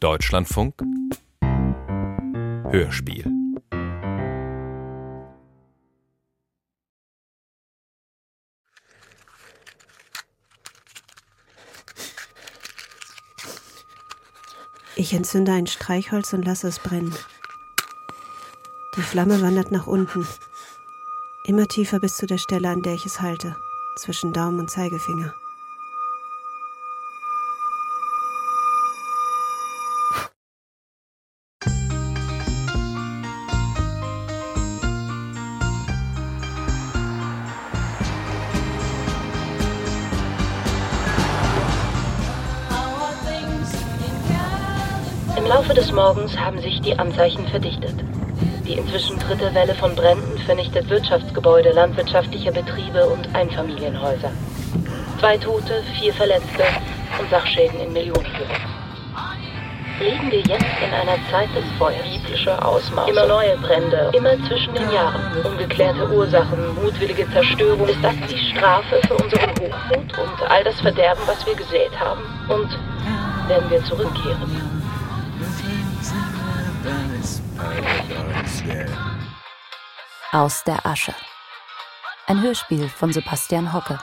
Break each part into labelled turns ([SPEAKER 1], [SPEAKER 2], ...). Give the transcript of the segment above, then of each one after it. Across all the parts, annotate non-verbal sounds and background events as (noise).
[SPEAKER 1] Deutschlandfunk Hörspiel
[SPEAKER 2] Ich entzünde ein Streichholz und lasse es brennen. Die Flamme wandert nach unten, immer tiefer bis zu der Stelle, an der ich es halte, zwischen Daumen und Zeigefinger.
[SPEAKER 3] Morgens haben sich die Anzeichen verdichtet. Die inzwischen dritte Welle von Bränden vernichtet Wirtschaftsgebäude, landwirtschaftliche Betriebe und Einfamilienhäuser. Zwei Tote, vier Verletzte und Sachschäden in Millionenhöhe. Leben wir jetzt in einer Zeit des Feuers, biblische Ausmaße, immer neue Brände, immer zwischen den Jahren, ungeklärte Ursachen, mutwillige Zerstörung. Ist das die Strafe für unseren Hochmut und all das Verderben, was wir gesät haben? Und werden wir zurückkehren?
[SPEAKER 4] Aus der Asche. Ein Hörspiel von Sebastian Hocke.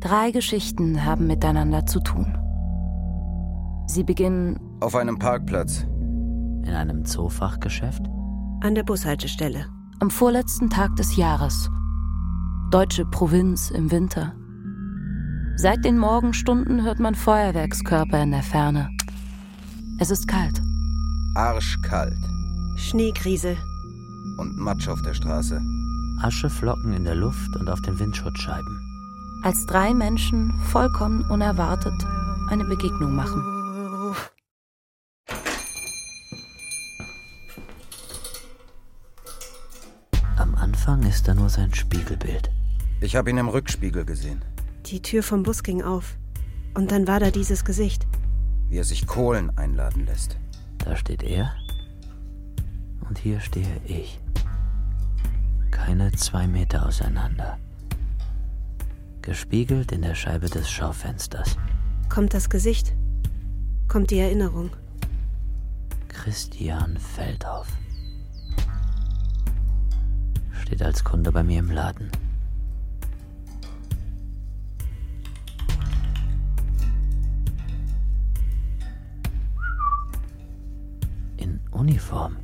[SPEAKER 4] Drei Geschichten haben miteinander zu tun. Sie beginnen
[SPEAKER 5] Auf einem Parkplatz.
[SPEAKER 6] In einem Zoofachgeschäft?
[SPEAKER 2] An der Bushaltestelle.
[SPEAKER 4] am vorletzten Tag des Jahres. Deutsche Provinz im Winter. Seit den Morgenstunden hört man Feuerwerkskörper in der Ferne. Es ist kalt.
[SPEAKER 5] Arschkalt.
[SPEAKER 2] Schneekrise.
[SPEAKER 5] Und Matsch auf der Straße.
[SPEAKER 6] Ascheflocken in der Luft und auf den Windschutzscheiben.
[SPEAKER 4] Als drei Menschen vollkommen unerwartet eine Begegnung machen.
[SPEAKER 6] Anfang ist da nur sein Spiegelbild.
[SPEAKER 5] Ich habe ihn im Rückspiegel gesehen,
[SPEAKER 2] Die Tür vom Bus ging auf. Und dann war da dieses Gesicht.
[SPEAKER 5] wie er sich Kohlen einladen lässt.
[SPEAKER 6] Da steht er. Und hier stehe ich. Keine zwei Meter auseinander. Gespiegelt in der Scheibe des Schaufensters.
[SPEAKER 2] Kommt das Gesicht? Kommt die Erinnerung?
[SPEAKER 6] Christian Feldhoff. Steht als Kunde bei mir im Laden. In Uniform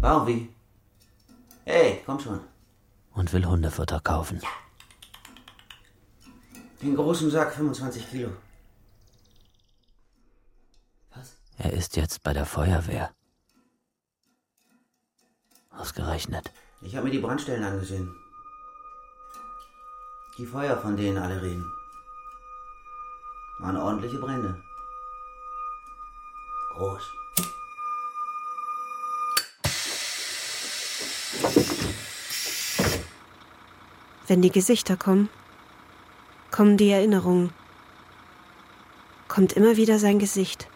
[SPEAKER 7] Barbie. Hey, komm schon.
[SPEAKER 6] und will Hundefutter kaufen.
[SPEAKER 7] Den großen Sack, 25 Kilo. Was?
[SPEAKER 6] Er ist jetzt bei der Feuerwehr. Ausgerechnet.
[SPEAKER 7] Ich habe mir die Brandstellen angesehen. Die Feuer, von denen alle reden. Waren ordentliche Brände. Groß.
[SPEAKER 2] Wenn die Gesichter kommen, kommen die Erinnerungen. Kommt immer wieder sein Gesicht.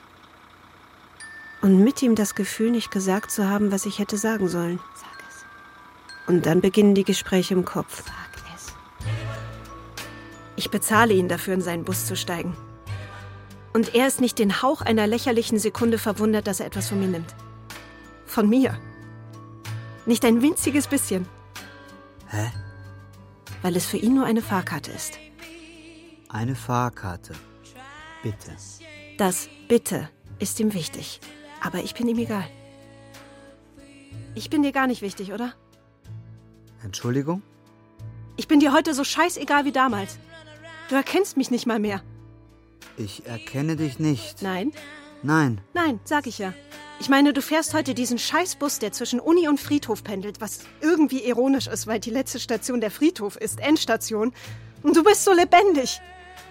[SPEAKER 2] Und mit ihm das Gefühl, nicht gesagt zu haben, was ich hätte sagen sollen.
[SPEAKER 4] Sag
[SPEAKER 2] Und dann beginnen die Gespräche im Kopf. Ich bezahle ihn dafür, in seinen Bus zu steigen. Und er ist nicht den Hauch einer lächerlichen Sekunde verwundert, dass er etwas von mir nimmt. Von mir. Nicht ein winziges bisschen.
[SPEAKER 8] Hä?
[SPEAKER 2] Weil es für ihn nur eine Fahrkarte ist.
[SPEAKER 8] Eine Fahrkarte. Bitte.
[SPEAKER 2] Das Bitte ist ihm wichtig. Aber ich bin ihm egal. Ich bin dir gar nicht wichtig, oder?
[SPEAKER 8] Entschuldigung?
[SPEAKER 2] Ich bin dir heute so scheißegal wie damals. Du erkennst mich nicht mal mehr.
[SPEAKER 8] Ich erkenne dich nicht.
[SPEAKER 2] Nein,
[SPEAKER 8] Nein.
[SPEAKER 2] nein, sag ich ja. Ich meine, du fährst heute diesen Scheißbus, der zwischen Uni und Friedhof pendelt, was irgendwie ironisch ist, weil die letzte Station der Friedhof ist, Endstation. Und du bist so lebendig.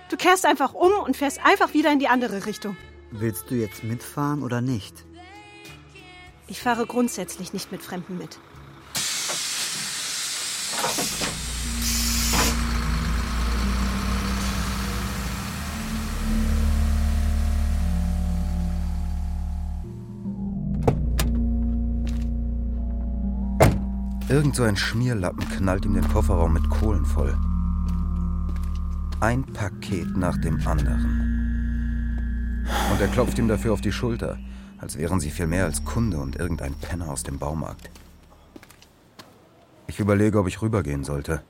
[SPEAKER 2] Du kehrst einfach um und fährst einfach wieder in die andere Richtung.
[SPEAKER 8] Willst du jetzt mitfahren oder nicht?
[SPEAKER 2] Ich fahre grundsätzlich nicht mit Fremden mit.
[SPEAKER 9] Irgend so ein Schmierlappen knallt ihm den Kofferraum mit Kohlen voll. Ein Paket nach dem anderen. Und er klopft ihm dafür auf die Schulter, als wären sie viel mehr als Kunde und irgendein Penner aus dem Baumarkt. Ich überlege, ob ich rübergehen sollte.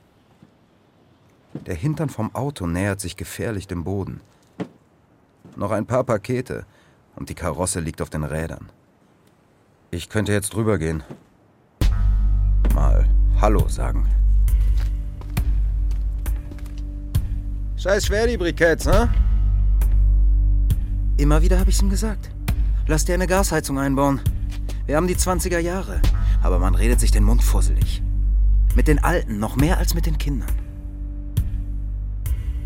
[SPEAKER 9] Der Hintern vom Auto nähert sich gefährlich dem Boden. Noch ein paar Pakete und die Karosse liegt auf den Rädern. Ich könnte jetzt rübergehen. Hallo sagen. Scheiß schwer die Briketts, ne? Immer wieder habe ich ihm gesagt. Lass dir eine Gasheizung einbauen. Wir haben die 20er Jahre. Aber man redet sich den Mund fusselig. Mit den Alten noch mehr als mit den Kindern.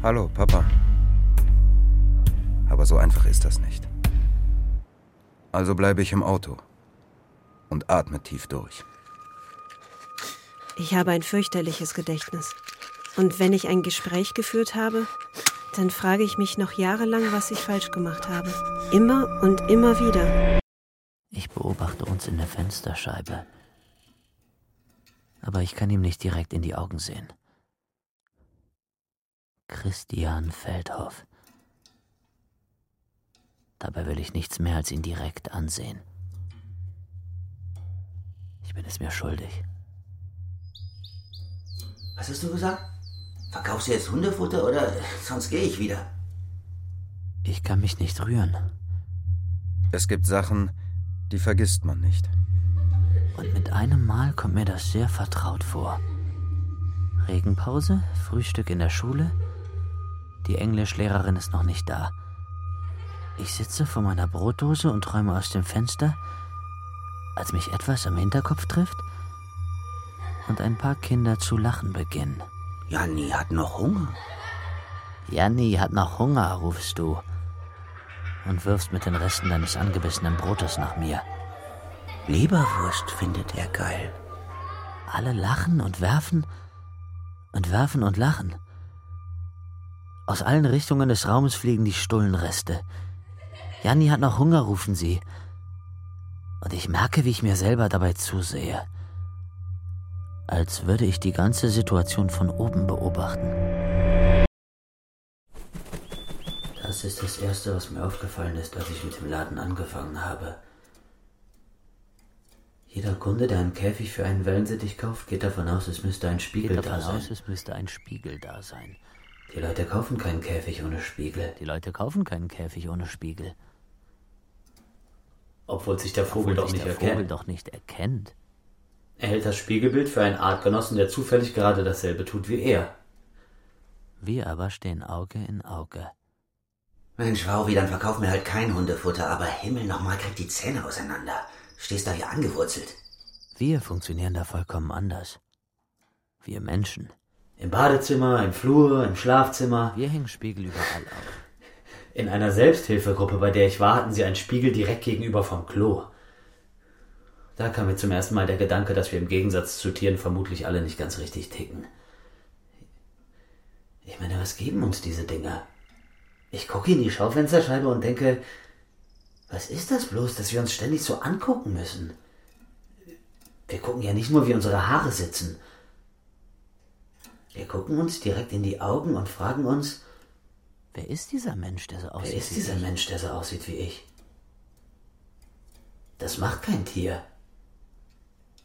[SPEAKER 9] Hallo, Papa. Aber so einfach ist das nicht. Also bleibe ich im Auto und atme tief durch.
[SPEAKER 10] Ich habe ein fürchterliches Gedächtnis. Und wenn ich ein Gespräch geführt habe, dann frage ich mich noch jahrelang, was ich falsch gemacht habe. Immer und immer wieder.
[SPEAKER 6] Ich beobachte uns in der Fensterscheibe. Aber ich kann ihm nicht direkt in die Augen sehen. Christian Feldhoff. Dabei will ich nichts mehr als ihn direkt ansehen. Ich bin es mir schuldig.
[SPEAKER 7] Was hast du gesagt? Verkaufst du jetzt Hundefutter oder (laughs) sonst gehe ich wieder?
[SPEAKER 6] Ich kann mich nicht rühren.
[SPEAKER 9] Es gibt Sachen, die vergisst man nicht.
[SPEAKER 6] Und mit einem Mal kommt mir das sehr vertraut vor. Regenpause, Frühstück in der Schule. Die Englischlehrerin ist noch nicht da. Ich sitze vor meiner Brotdose und träume aus dem Fenster, als mich etwas am Hinterkopf trifft und ein paar Kinder zu lachen beginnen.
[SPEAKER 7] Janni hat noch Hunger.
[SPEAKER 6] Janni hat noch Hunger, rufst du und wirfst mit den Resten deines angebissenen Brotes nach mir.
[SPEAKER 7] Leberwurst findet er geil.
[SPEAKER 6] Alle lachen und werfen und werfen und lachen. Aus allen Richtungen des Raumes fliegen die Stullenreste. Janni hat noch Hunger, rufen sie. Und ich merke, wie ich mir selber dabei zusehe. Als würde ich die ganze Situation von oben beobachten. Das ist das Erste, was mir aufgefallen ist, als ich mit dem Laden angefangen habe. Jeder Kunde, der einen Käfig für einen Wellensittich kauft, geht davon aus, es müsste ein Spiegel
[SPEAKER 11] Geht
[SPEAKER 6] da
[SPEAKER 11] davon
[SPEAKER 6] sein.
[SPEAKER 11] aus, es müsste ein Spiegel da sein.
[SPEAKER 6] Die Leute kaufen keinen Käfig ohne Spiegel.
[SPEAKER 11] Die Leute kaufen keinen Käfig ohne Spiegel.
[SPEAKER 1] Obwohl sich der Vogel
[SPEAKER 11] Obwohl
[SPEAKER 1] doch
[SPEAKER 11] sich
[SPEAKER 1] nicht
[SPEAKER 11] der
[SPEAKER 1] erkennt.
[SPEAKER 11] Vogel doch nicht erkennt.
[SPEAKER 1] Er hält das Spiegelbild für einen Artgenossen, der zufällig gerade dasselbe tut wie er.
[SPEAKER 6] Wir aber stehen Auge in Auge.
[SPEAKER 7] Mensch, Wauwi, dann verkauf mir halt kein Hundefutter, aber Himmel nochmal, krieg die Zähne auseinander. Stehst da wie angewurzelt.
[SPEAKER 6] Wir funktionieren da vollkommen anders. Wir Menschen.
[SPEAKER 1] Im Badezimmer, im Flur, im Schlafzimmer.
[SPEAKER 6] Wir hängen Spiegel überall auf.
[SPEAKER 1] In einer Selbsthilfegruppe, bei der ich war, hatten sie einen Spiegel direkt gegenüber vom Klo. Da kam mir zum ersten Mal der Gedanke, dass wir im Gegensatz zu Tieren vermutlich alle nicht ganz richtig ticken. Ich meine, was geben uns diese Dinger? Ich gucke in die Schaufensterscheibe und denke, was ist das bloß, dass wir uns ständig so angucken müssen? Wir gucken ja nicht nur, wie unsere Haare sitzen. Wir gucken uns direkt in die Augen und fragen uns,
[SPEAKER 6] Wer ist dieser Mensch, der so aussieht?
[SPEAKER 1] Wer ist
[SPEAKER 6] wie
[SPEAKER 1] dieser
[SPEAKER 6] ich?
[SPEAKER 1] Mensch, der so aussieht wie ich? Das macht kein Tier.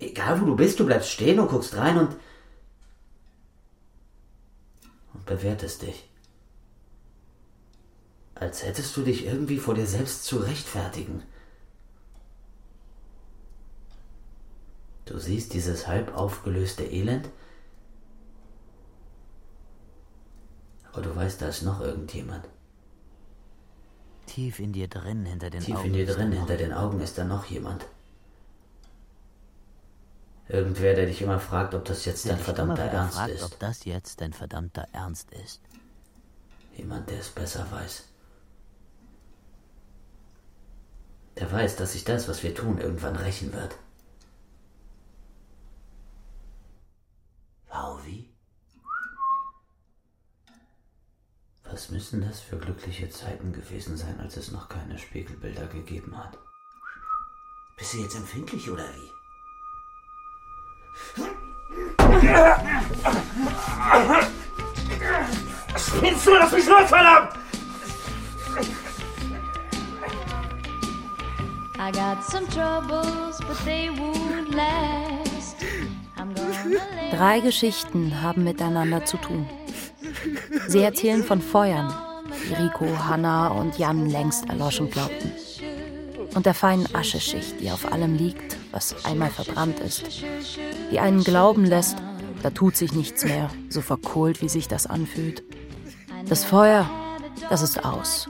[SPEAKER 1] Egal wo du bist, du bleibst stehen und guckst rein und. und bewertest dich. Als hättest du dich irgendwie vor dir selbst zu rechtfertigen. Du siehst dieses halb aufgelöste Elend, aber du weißt, da ist noch irgendjemand.
[SPEAKER 6] Tief in dir drin, hinter den
[SPEAKER 1] Tief
[SPEAKER 6] Augen.
[SPEAKER 1] in dir drin, hinter den. Augen ist da noch jemand. Irgendwer, der dich immer fragt, ob das jetzt dein verdammter Ernst
[SPEAKER 6] fragt,
[SPEAKER 1] ist.
[SPEAKER 6] ob das jetzt dein verdammter Ernst ist.
[SPEAKER 1] Jemand, der es besser weiß. Der weiß, dass sich das, was wir tun, irgendwann rächen wird. Wauwi? Was müssen das für glückliche Zeiten gewesen sein, als es noch keine Spiegelbilder gegeben hat?
[SPEAKER 7] Bist du jetzt empfindlich oder wie?
[SPEAKER 12] Spinnst du? Lass mich los, verdammt!
[SPEAKER 13] I got some troubles, but they won't last. I'm gonna let
[SPEAKER 4] Drei Geschichten haben miteinander zu tun. Sie erzählen von Feuern, die Rico, Hannah und Jan längst erloschen glaubten. Und der feinen Ascheschicht, die auf allem liegt, was einmal verbrannt ist. Die einen glauben lässt, da tut sich nichts mehr, so verkohlt, wie sich das anfühlt. Das Feuer, das ist aus.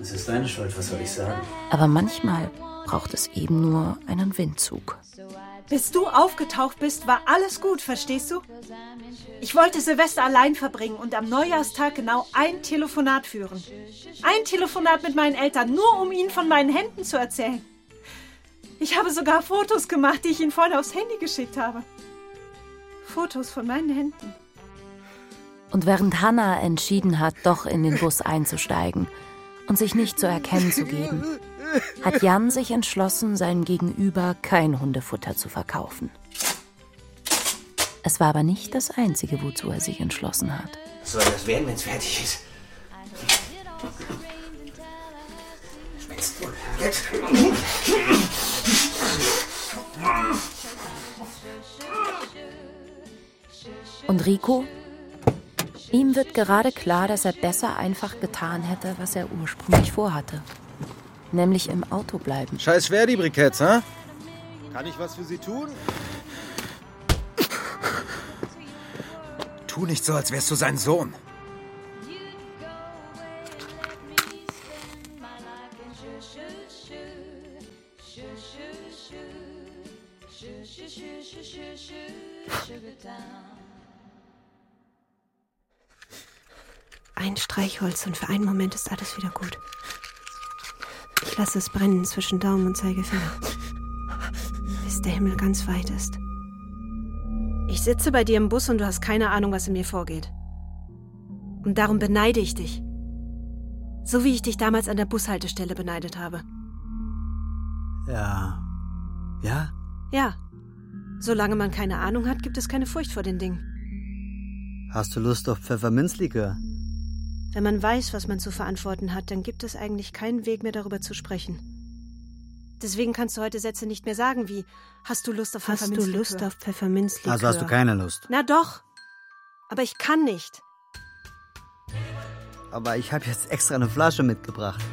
[SPEAKER 14] Es ist deine Schuld, was soll ich sagen?
[SPEAKER 4] Aber manchmal braucht es eben nur einen Windzug.
[SPEAKER 2] Bis du aufgetaucht bist, war alles gut, verstehst du? Ich wollte Silvester allein verbringen und am Neujahrstag genau ein Telefonat führen. Ein Telefonat mit meinen Eltern, nur um ihnen von meinen Händen zu erzählen. Ich habe sogar Fotos gemacht, die ich ihnen vorne aufs Handy geschickt habe. Fotos von meinen Händen.
[SPEAKER 4] Und während Hannah entschieden hat, doch in den Bus einzusteigen und sich nicht zu erkennen zu geben, hat Jan sich entschlossen, seinem Gegenüber kein Hundefutter zu verkaufen. Es war aber nicht das Einzige, wozu er sich entschlossen hat.
[SPEAKER 7] Was soll das werden, wenn es fertig ist? Spinnst du? Jetzt?
[SPEAKER 4] Und Rico? Ihm wird gerade klar, dass er besser einfach getan hätte, was er ursprünglich vorhatte. Nämlich im Auto bleiben.
[SPEAKER 9] Scheiß schwer, die Briketts, hä?
[SPEAKER 15] Kann ich was für Sie tun?
[SPEAKER 9] Tu nicht so, als wärst du sein Sohn.
[SPEAKER 2] Ein Streichholz und für einen Moment ist alles wieder gut. Ich lasse es brennen zwischen Daumen und Zeigefinger, bis der Himmel ganz weit ist. Ich sitze bei dir im Bus und du hast keine Ahnung, was in mir vorgeht. Und darum beneide ich dich. So wie ich dich damals an der Bushaltestelle beneidet habe.
[SPEAKER 14] Ja. Ja?
[SPEAKER 2] Ja. Solange man keine Ahnung hat, gibt es keine Furcht vor den Dingen.
[SPEAKER 14] Hast du Lust auf Pfefferminzlikör?
[SPEAKER 2] Wenn man weiß, was man zu verantworten hat, dann gibt es eigentlich keinen Weg mehr darüber zu sprechen. Deswegen kannst du heute Sätze nicht mehr sagen wie Hast du Lust auf
[SPEAKER 10] Hast du
[SPEAKER 2] Pfefferminzlikör?
[SPEAKER 10] Lust auf Pfefferminzlikör?
[SPEAKER 14] Also hast du keine Lust.
[SPEAKER 2] Na doch. Aber ich kann nicht.
[SPEAKER 14] Aber ich habe jetzt extra eine Flasche mitgebracht.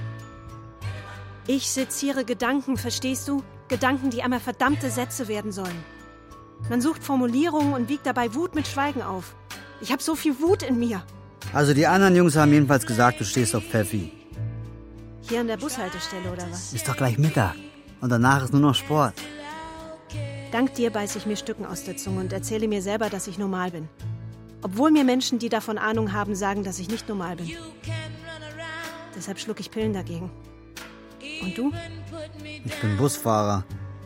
[SPEAKER 2] Ich seziere Gedanken, verstehst du? Gedanken, die einmal verdammte Sätze werden sollen. Man sucht Formulierungen und wiegt dabei Wut mit Schweigen auf. Ich habe so viel Wut in mir.
[SPEAKER 14] Also die anderen Jungs haben jedenfalls gesagt, du stehst auf Pfeffi.
[SPEAKER 2] Hier an der Bushaltestelle oder was?
[SPEAKER 14] Ist doch gleich Mittag. Und danach ist nur noch Sport.
[SPEAKER 2] Dank dir beiße ich mir Stücken aus der Zunge und erzähle mir selber, dass ich normal bin. Obwohl mir Menschen, die davon Ahnung haben, sagen, dass ich nicht normal bin. Deshalb schluck ich Pillen dagegen. Und du?
[SPEAKER 14] Ich bin Busfahrer.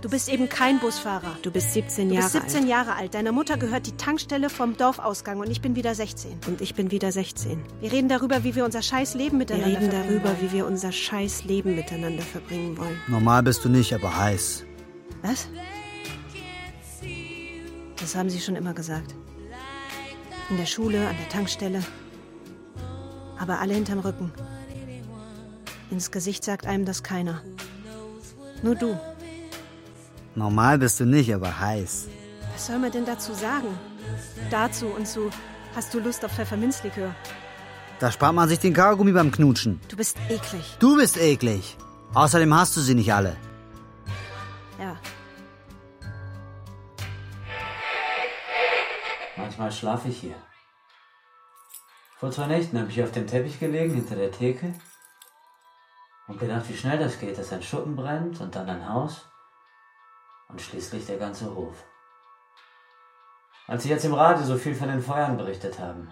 [SPEAKER 2] Du bist eben kein Busfahrer.
[SPEAKER 10] Du bist 17
[SPEAKER 2] Du
[SPEAKER 10] Jahre
[SPEAKER 2] bist 17
[SPEAKER 10] alt.
[SPEAKER 2] Jahre alt. Deiner Mutter gehört die Tankstelle vom Dorfausgang und ich bin wieder 16.
[SPEAKER 10] Und ich bin wieder 16.
[SPEAKER 2] Wir reden darüber, wie wir unser scheiß Leben
[SPEAKER 10] Wir
[SPEAKER 2] miteinander
[SPEAKER 10] reden
[SPEAKER 2] verbringen
[SPEAKER 10] darüber,
[SPEAKER 2] wollen.
[SPEAKER 10] wie wir unser scheiß Leben miteinander verbringen wollen.
[SPEAKER 14] Normal bist du nicht, aber heiß.
[SPEAKER 2] Was? Das haben sie schon immer gesagt. In der Schule, an der Tankstelle. Aber alle hinterm Rücken. Ins Gesicht sagt einem das keiner. Nur du.
[SPEAKER 14] Normal bist du nicht, aber heiß.
[SPEAKER 2] Was soll man denn dazu sagen? Dazu und zu Hast du Lust auf Pfefferminzlikör?
[SPEAKER 14] Da spart man sich den Kaugummi beim Knutschen.
[SPEAKER 2] Du bist eklig.
[SPEAKER 14] Du bist eklig. Außerdem hast du sie nicht alle.
[SPEAKER 2] Ja.
[SPEAKER 1] Manchmal schlafe ich hier. Vor zwei Nächten habe ich auf dem Teppich gelegen, hinter der Theke, und gedacht, wie schnell das geht, dass ein Schuppen brennt und dann ein Haus und schließlich der ganze Hof. Als sie jetzt im Radio so viel von den Feuern berichtet haben,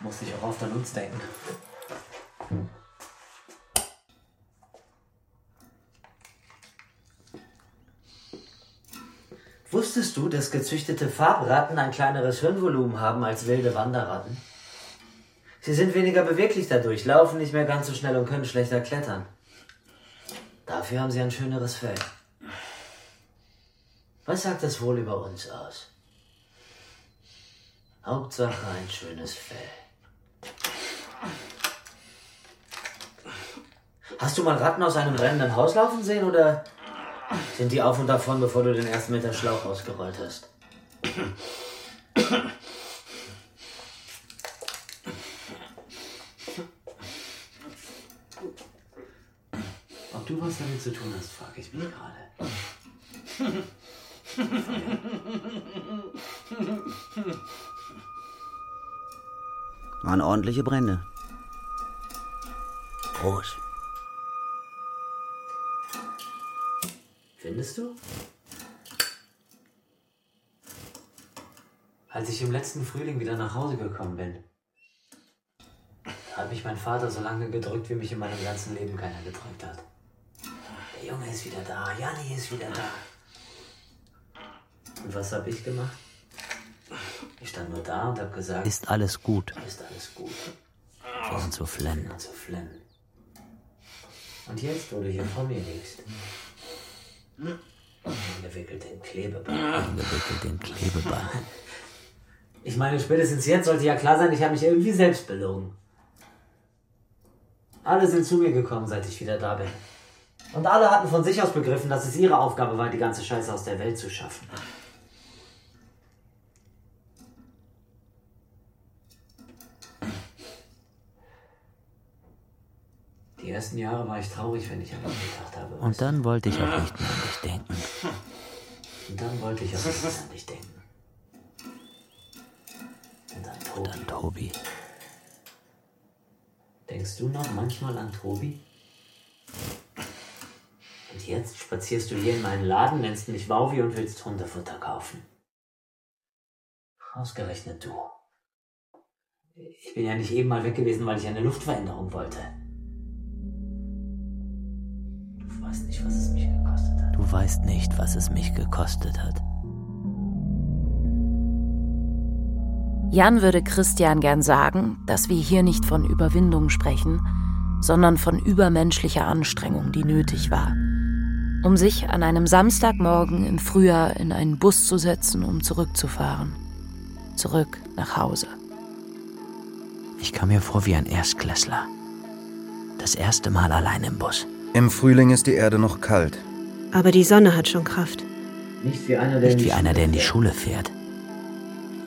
[SPEAKER 1] musste ich auch oft an uns denken. Wusstest du, dass gezüchtete Farbratten ein kleineres Hirnvolumen haben als wilde Wanderratten? Sie sind weniger beweglich dadurch, laufen nicht mehr ganz so schnell und können schlechter klettern. Dafür haben sie ein schöneres Fell. Was sagt das wohl über uns aus? Hauptsache ein schönes Fell. Hast du mal Ratten aus einem brennenden Haus laufen sehen oder sind die auf und davon, bevor du den ersten Meter Schlauch ausgerollt hast? Ob du was damit zu tun hast, frage ich mich gerade.
[SPEAKER 7] Waren ordentliche Brände. Groß.
[SPEAKER 1] Findest du? Als ich im letzten Frühling wieder nach Hause gekommen bin, hat mich mein Vater so lange gedrückt, wie mich in meinem ganzen Leben keiner gedrückt hat. Der Junge ist wieder da, Janni ist wieder da. Und was habe ich gemacht? Ich stand nur da und habe gesagt,
[SPEAKER 6] Ist alles gut.
[SPEAKER 1] ist alles gut.
[SPEAKER 6] Fing an zu flennen.
[SPEAKER 1] Fing an zu flennen. Und jetzt, wo du hier vor mir liegst, eingewickelt in Klebeband.
[SPEAKER 6] Eingewickelt in Klebeband. (laughs)
[SPEAKER 1] Ich meine, spätestens jetzt sollte ja klar sein, ich habe mich irgendwie selbst belogen. Alle sind zu mir gekommen, seit ich wieder da bin. Und alle hatten von sich aus begriffen, dass es ihre Aufgabe war, die ganze Scheiße aus der Welt zu schaffen. Die ersten Jahre war ich traurig, wenn ich an ihn gedacht habe.
[SPEAKER 6] Und dann wollte ich auch nicht mehr an dich denken.
[SPEAKER 1] Und dann wollte ich auch nicht mehr an dich denken. Und an Tobi.
[SPEAKER 6] Dann Tobi.
[SPEAKER 1] Denkst du noch manchmal an Tobi? Und jetzt spazierst du hier in meinen Laden, nennst mich Wauwi und willst Hundefutter kaufen. Ausgerechnet du. Ich bin ja nicht eben mal weg gewesen, weil ich eine Luftveränderung wollte. Du weißt nicht, was es mich gekostet hat.
[SPEAKER 6] Du weißt nicht, was es mich gekostet hat.
[SPEAKER 4] Jan würde Christian gern sagen, dass wir hier nicht von Überwindung sprechen, sondern von übermenschlicher Anstrengung, die nötig war, um sich an einem Samstagmorgen im Frühjahr in einen Bus zu setzen, um zurückzufahren. Zurück nach Hause.
[SPEAKER 6] Ich kam mir vor wie ein Erstklässler. Das erste Mal allein im Bus.
[SPEAKER 9] Im Frühling ist die Erde noch kalt.
[SPEAKER 10] Aber die Sonne hat schon Kraft.
[SPEAKER 1] Nicht wie einer, der,
[SPEAKER 6] Nicht
[SPEAKER 1] in die
[SPEAKER 6] wie einer,
[SPEAKER 1] Schule
[SPEAKER 6] der in die
[SPEAKER 1] fährt.
[SPEAKER 6] Schule fährt.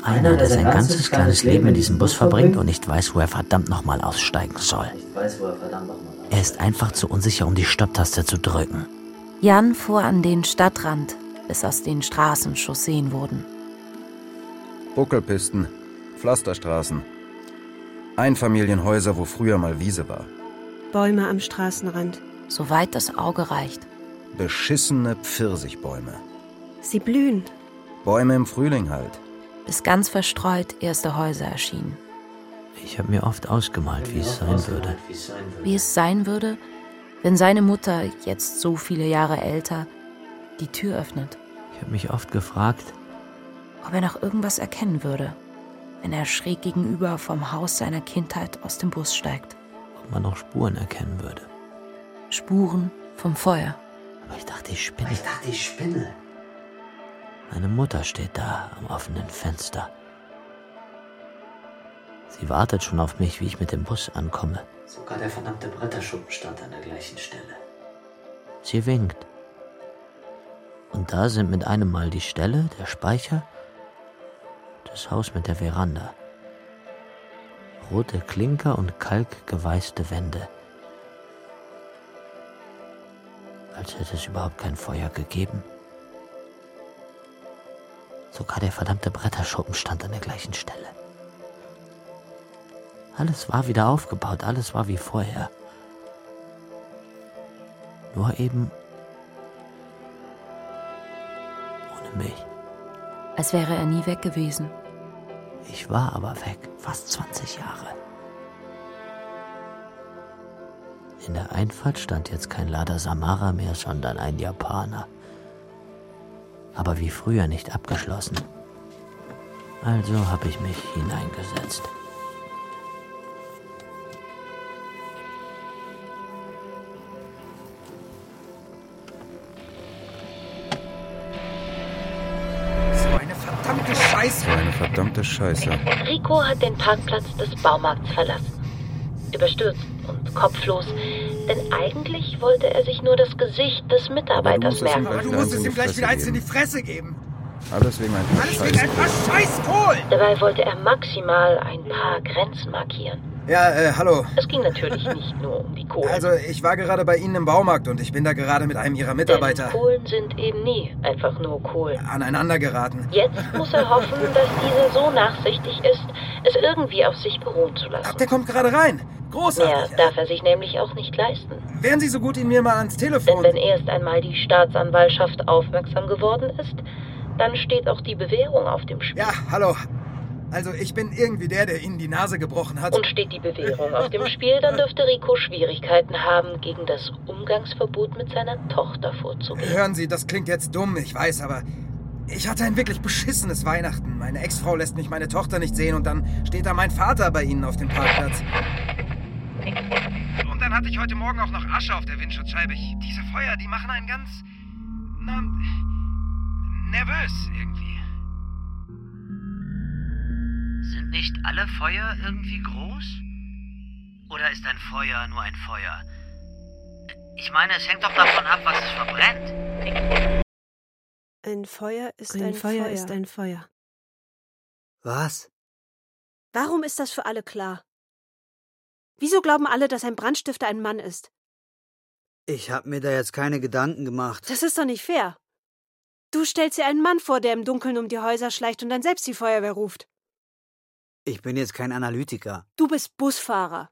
[SPEAKER 6] Einer, der sein ganzes kleines Leben in diesem Bus verbringt und nicht weiß, wo er verdammt nochmal aussteigen soll.
[SPEAKER 1] Er
[SPEAKER 6] ist einfach zu unsicher, um die Stopptaste zu drücken.
[SPEAKER 4] Jan fuhr an den Stadtrand, bis aus den Straßen Chausseen wurden.
[SPEAKER 9] Buckelpisten, Pflasterstraßen. Einfamilienhäuser, wo früher mal Wiese war.
[SPEAKER 10] Bäume am Straßenrand.
[SPEAKER 4] Soweit das Auge reicht.
[SPEAKER 9] Beschissene Pfirsichbäume.
[SPEAKER 10] Sie blühen.
[SPEAKER 9] Bäume im Frühling halt.
[SPEAKER 4] Bis ganz verstreut erste Häuser erschienen.
[SPEAKER 6] Ich habe mir oft ausgemalt, wie es sein würde.
[SPEAKER 1] Wie es sein würde.
[SPEAKER 4] Wenn seine Mutter, jetzt so viele Jahre älter, die Tür öffnet.
[SPEAKER 6] Ich habe mich oft gefragt,
[SPEAKER 4] Ob er noch irgendwas erkennen würde, wenn er schräg gegenüber vom Haus seiner Kindheit aus dem Bus steigt.
[SPEAKER 6] ob man noch Spuren erkennen würde.
[SPEAKER 4] Spuren vom Feuer.
[SPEAKER 6] Aber ich dachte, ich spinne.
[SPEAKER 1] Ich dachte, ich spinne.
[SPEAKER 6] Meine Mutter steht da am offenen Fenster. Sie wartet schon auf mich, wie ich mit dem Bus ankomme.
[SPEAKER 1] Sogar der verdammte Bretterschuppen stand an der gleichen Stelle.
[SPEAKER 6] Sie winkt. Und da sind mit einem Mal die Stelle, der Speicher, das Haus mit der Veranda. Rote Klinker und kalkgeweißte Wände. Als hätte es überhaupt kein Feuer gegeben. Sogar der verdammte Bretterschuppen stand an der gleichen Stelle. Alles war wieder aufgebaut, alles war wie vorher. Nur eben ohne mich.
[SPEAKER 4] Als wäre er nie weg gewesen.
[SPEAKER 6] Ich war aber weg, fast 20 Jahre. In der Einfahrt stand jetzt kein Lada Samara mehr, sondern ein Japaner. Aber wie früher nicht abgeschlossen. Also habe ich mich hineingesetzt.
[SPEAKER 16] Verdammte Scheiße.
[SPEAKER 4] Rico hat den Parkplatz des Baumarkts verlassen. Überstürzt und kopflos, denn eigentlich wollte er sich nur das Gesicht des Mitarbeiters
[SPEAKER 16] musst es ihm
[SPEAKER 4] merken.
[SPEAKER 9] Aber du musst es ihm gleich wieder eins in die. Fresse geben.
[SPEAKER 16] Alles wegen ein paar
[SPEAKER 9] Alles wegen ein paar
[SPEAKER 16] Scheiße.
[SPEAKER 9] scheiß Kohl.
[SPEAKER 4] Dabei wollte er maximal ein paar Grenzen markieren.
[SPEAKER 9] Ja, äh, hallo.
[SPEAKER 4] Es ging natürlich nicht nur um die Kohlen.
[SPEAKER 9] Also, ich war gerade bei Ihnen im Baumarkt und ich bin da gerade mit einem Ihrer
[SPEAKER 4] denn
[SPEAKER 9] Mitarbeiter
[SPEAKER 4] Kohlen sind eben nie einfach nur Kohlen.
[SPEAKER 9] aneinander geraten.
[SPEAKER 4] Jetzt muss er hoffen, dass diese so nachsichtig ist, es irgendwie auf sich beruhen zu
[SPEAKER 9] Ach,
[SPEAKER 4] lassen.
[SPEAKER 9] der kommt gerade rein.
[SPEAKER 4] Mehr
[SPEAKER 9] Großartig.
[SPEAKER 4] darf er sich nämlich auch nicht leisten.
[SPEAKER 9] Wären Sie so gut, ihn mir mal ans
[SPEAKER 4] Denn
[SPEAKER 9] Telefon...
[SPEAKER 4] wenn erst einmal die Staatsanwaltschaft aufmerksam geworden ist, dann steht auch die Bewährung auf dem Spiel.
[SPEAKER 9] Ja, hallo. Also, ich bin irgendwie der, der Ihnen die Nase gebrochen hat.
[SPEAKER 4] Und steht die Bewährung auf dem Spiel, dann (laughs) dürfte Rico Schwierigkeiten haben, gegen das Umgangsverbot mit seiner Tochter vorzugehen.
[SPEAKER 9] Hören Sie, das klingt jetzt dumm, ich weiß, aber ich hatte ein wirklich beschissenes Weihnachten. Meine Ex-Frau lässt mich meine Tochter nicht sehen und dann steht da mein Vater bei Ihnen auf dem Parkplatz. Und dann hatte ich heute Morgen auch noch Asche auf der Windschutzscheibe. Ich, diese Feuer, die machen einen ganz... Na, nervös irgendwie.
[SPEAKER 6] Sind nicht alle Feuer irgendwie groß? Oder ist ein Feuer nur ein Feuer? Ich meine, es hängt doch davon ab, was es verbrennt.
[SPEAKER 10] Ein Feuer ist
[SPEAKER 2] Ein
[SPEAKER 10] ein,
[SPEAKER 2] Feuer
[SPEAKER 10] Feuer.
[SPEAKER 2] ist
[SPEAKER 10] ein Feuer.
[SPEAKER 6] Was?
[SPEAKER 2] Warum ist das für alle klar? Wieso glauben alle, dass ein Brandstifter ein Mann ist?
[SPEAKER 14] Ich hab mir da jetzt keine Gedanken gemacht.
[SPEAKER 2] Das ist doch nicht fair. Du stellst dir einen Mann vor, der im Dunkeln um die Häuser schleicht und dann selbst die Feuerwehr ruft.
[SPEAKER 14] Ich bin jetzt kein Analytiker.
[SPEAKER 2] Du bist Busfahrer.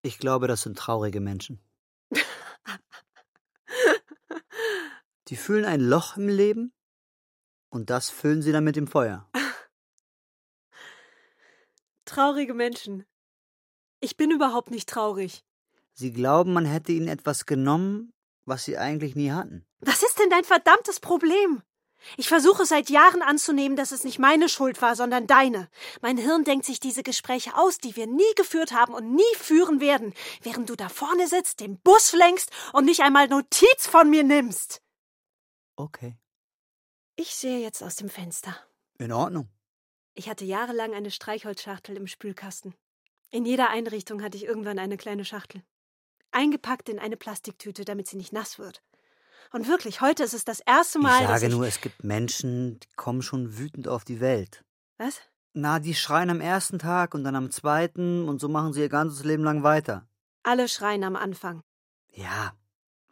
[SPEAKER 14] Ich glaube, das sind traurige Menschen. (laughs) Die fühlen ein Loch im Leben und das füllen sie dann mit dem Feuer. (laughs)
[SPEAKER 2] Traurige Menschen. Ich bin überhaupt nicht traurig.
[SPEAKER 14] Sie glauben, man hätte ihnen etwas genommen, was sie eigentlich nie hatten.
[SPEAKER 2] Was ist denn dein verdammtes Problem? Ich versuche seit Jahren anzunehmen, dass es nicht meine Schuld war, sondern deine. Mein Hirn denkt sich diese Gespräche aus, die wir nie geführt haben und nie führen werden, während du da vorne sitzt, den Bus lenkst und nicht einmal Notiz von mir nimmst.
[SPEAKER 14] Okay.
[SPEAKER 2] Ich sehe jetzt aus dem Fenster.
[SPEAKER 14] In Ordnung.
[SPEAKER 2] Ich hatte jahrelang eine Streichholzschachtel im Spülkasten. In jeder Einrichtung hatte ich irgendwann eine kleine Schachtel. Eingepackt in eine Plastiktüte, damit sie nicht nass wird. Und wirklich, heute ist es das erste Mal,
[SPEAKER 14] ich sage
[SPEAKER 2] ich...
[SPEAKER 14] nur, es gibt Menschen, die kommen schon wütend auf die Welt.
[SPEAKER 2] Was?
[SPEAKER 14] Na, die schreien am ersten Tag und dann am zweiten und so machen sie ihr ganzes Leben lang weiter.
[SPEAKER 2] Alle schreien am Anfang.
[SPEAKER 14] Ja,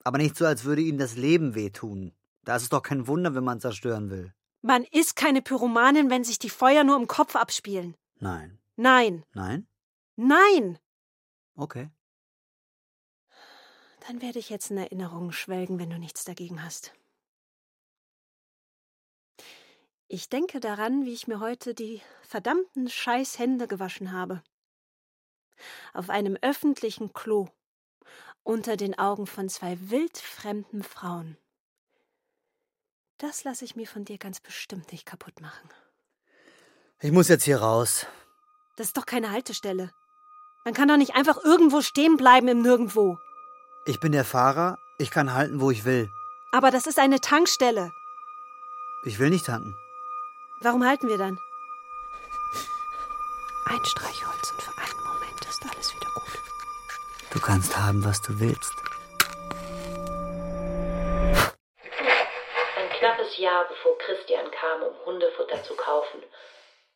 [SPEAKER 14] aber nicht so, als würde ihnen das Leben wehtun. Da ist es doch kein Wunder, wenn man zerstören will.
[SPEAKER 2] Man ist keine Pyromanin, wenn sich die Feuer nur im Kopf abspielen.
[SPEAKER 14] Nein.
[SPEAKER 2] Nein.
[SPEAKER 14] Nein?
[SPEAKER 2] Nein.
[SPEAKER 14] Okay.
[SPEAKER 2] Dann werde ich jetzt in Erinnerungen schwelgen, wenn du nichts dagegen hast. Ich denke daran, wie ich mir heute die verdammten Scheißhände gewaschen habe. Auf einem öffentlichen Klo. Unter den Augen von zwei wildfremden Frauen. Das lasse ich mir von dir ganz bestimmt nicht kaputt machen.
[SPEAKER 14] Ich muss jetzt hier raus.
[SPEAKER 2] Das ist doch keine Haltestelle. Man kann doch nicht einfach irgendwo stehen bleiben im Nirgendwo.
[SPEAKER 14] Ich bin der Fahrer, ich kann halten, wo ich will.
[SPEAKER 2] Aber das ist eine Tankstelle.
[SPEAKER 14] Ich will nicht tanken.
[SPEAKER 2] Warum halten wir dann? Ein Streichholz und für einen Moment ist alles wieder gut.
[SPEAKER 14] Du kannst haben, was du willst.
[SPEAKER 4] Ein knappes Jahr bevor Christian kam, um Hundefutter zu kaufen,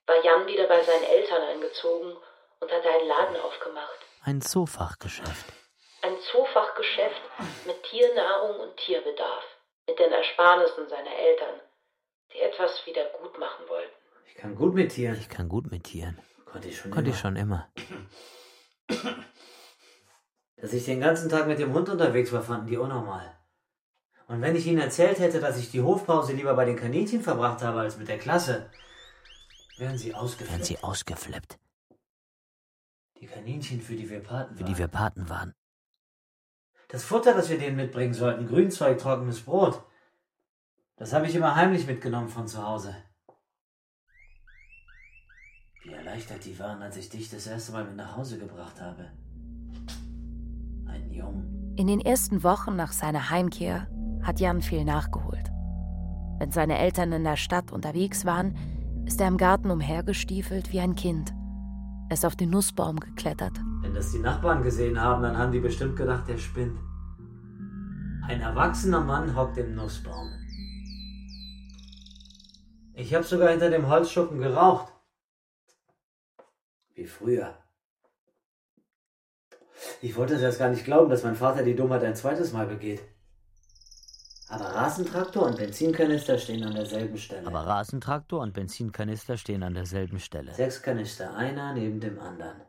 [SPEAKER 4] war Jan wieder bei seinen Eltern eingezogen und hatte einen Laden aufgemacht.
[SPEAKER 6] Ein Zoofachgeschäft.
[SPEAKER 4] Ein Zoofachgeschäft mit Tiernahrung und Tierbedarf, mit den Ersparnissen seiner Eltern, die etwas wieder gut machen wollten.
[SPEAKER 1] Ich kann gut mit Tieren.
[SPEAKER 6] Ich kann gut mit Tieren.
[SPEAKER 1] Konnte ich schon
[SPEAKER 6] Konnte
[SPEAKER 1] immer.
[SPEAKER 6] ich schon immer.
[SPEAKER 1] Dass ich den ganzen Tag mit dem Hund unterwegs war, fanden die unnormal. Und wenn ich ihnen erzählt hätte, dass ich die Hofpause lieber bei den Kaninchen verbracht habe als mit der Klasse, wären sie ausgeflippt.
[SPEAKER 6] Wären sie ausgeflippt,
[SPEAKER 1] Die Kaninchen, für die wir Paten
[SPEAKER 6] für die wir Paten waren.
[SPEAKER 1] Das Futter, das wir denen mitbringen sollten, Grünzeug, trockenes Brot, das habe ich immer heimlich mitgenommen von zu Hause. Wie erleichtert die waren, als ich dich das erste Mal mit nach Hause gebracht habe. Ein Jungen.
[SPEAKER 17] In den ersten Wochen nach seiner Heimkehr hat Jan viel nachgeholt. Wenn seine Eltern in der Stadt unterwegs waren,
[SPEAKER 4] ist er im Garten umhergestiefelt wie ein Kind. Er ist auf den Nussbaum geklettert.
[SPEAKER 1] Wenn das die Nachbarn gesehen haben, dann haben die bestimmt gedacht, der spinnt. Ein erwachsener Mann hockt im Nussbaum. Ich habe sogar hinter dem Holzschuppen geraucht. Wie früher. Ich wollte es erst gar nicht glauben, dass mein Vater die Dummheit ein zweites Mal begeht. Aber Rasentraktor und Benzinkanister stehen an derselben Stelle.
[SPEAKER 6] Aber Rasentraktor und Benzinkanister stehen an derselben Stelle.
[SPEAKER 1] Sechs Kanister, einer neben dem anderen.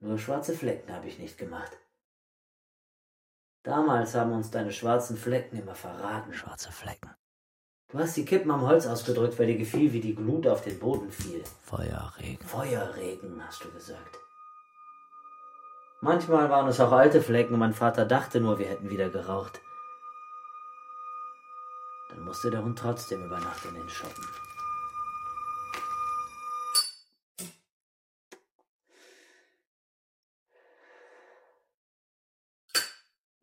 [SPEAKER 1] Nur schwarze Flecken habe ich nicht gemacht. Damals haben uns deine schwarzen Flecken immer verraten.
[SPEAKER 6] Schwarze Flecken.
[SPEAKER 1] Du hast die Kippen am Holz ausgedrückt, weil dir gefiel, wie die Glut auf den Boden fiel.
[SPEAKER 6] Feuerregen.
[SPEAKER 1] Feuerregen, hast du gesagt. Manchmal waren es auch alte Flecken und mein Vater dachte nur, wir hätten wieder geraucht. Dann musste der Hund trotzdem über Nacht in den Schuppen.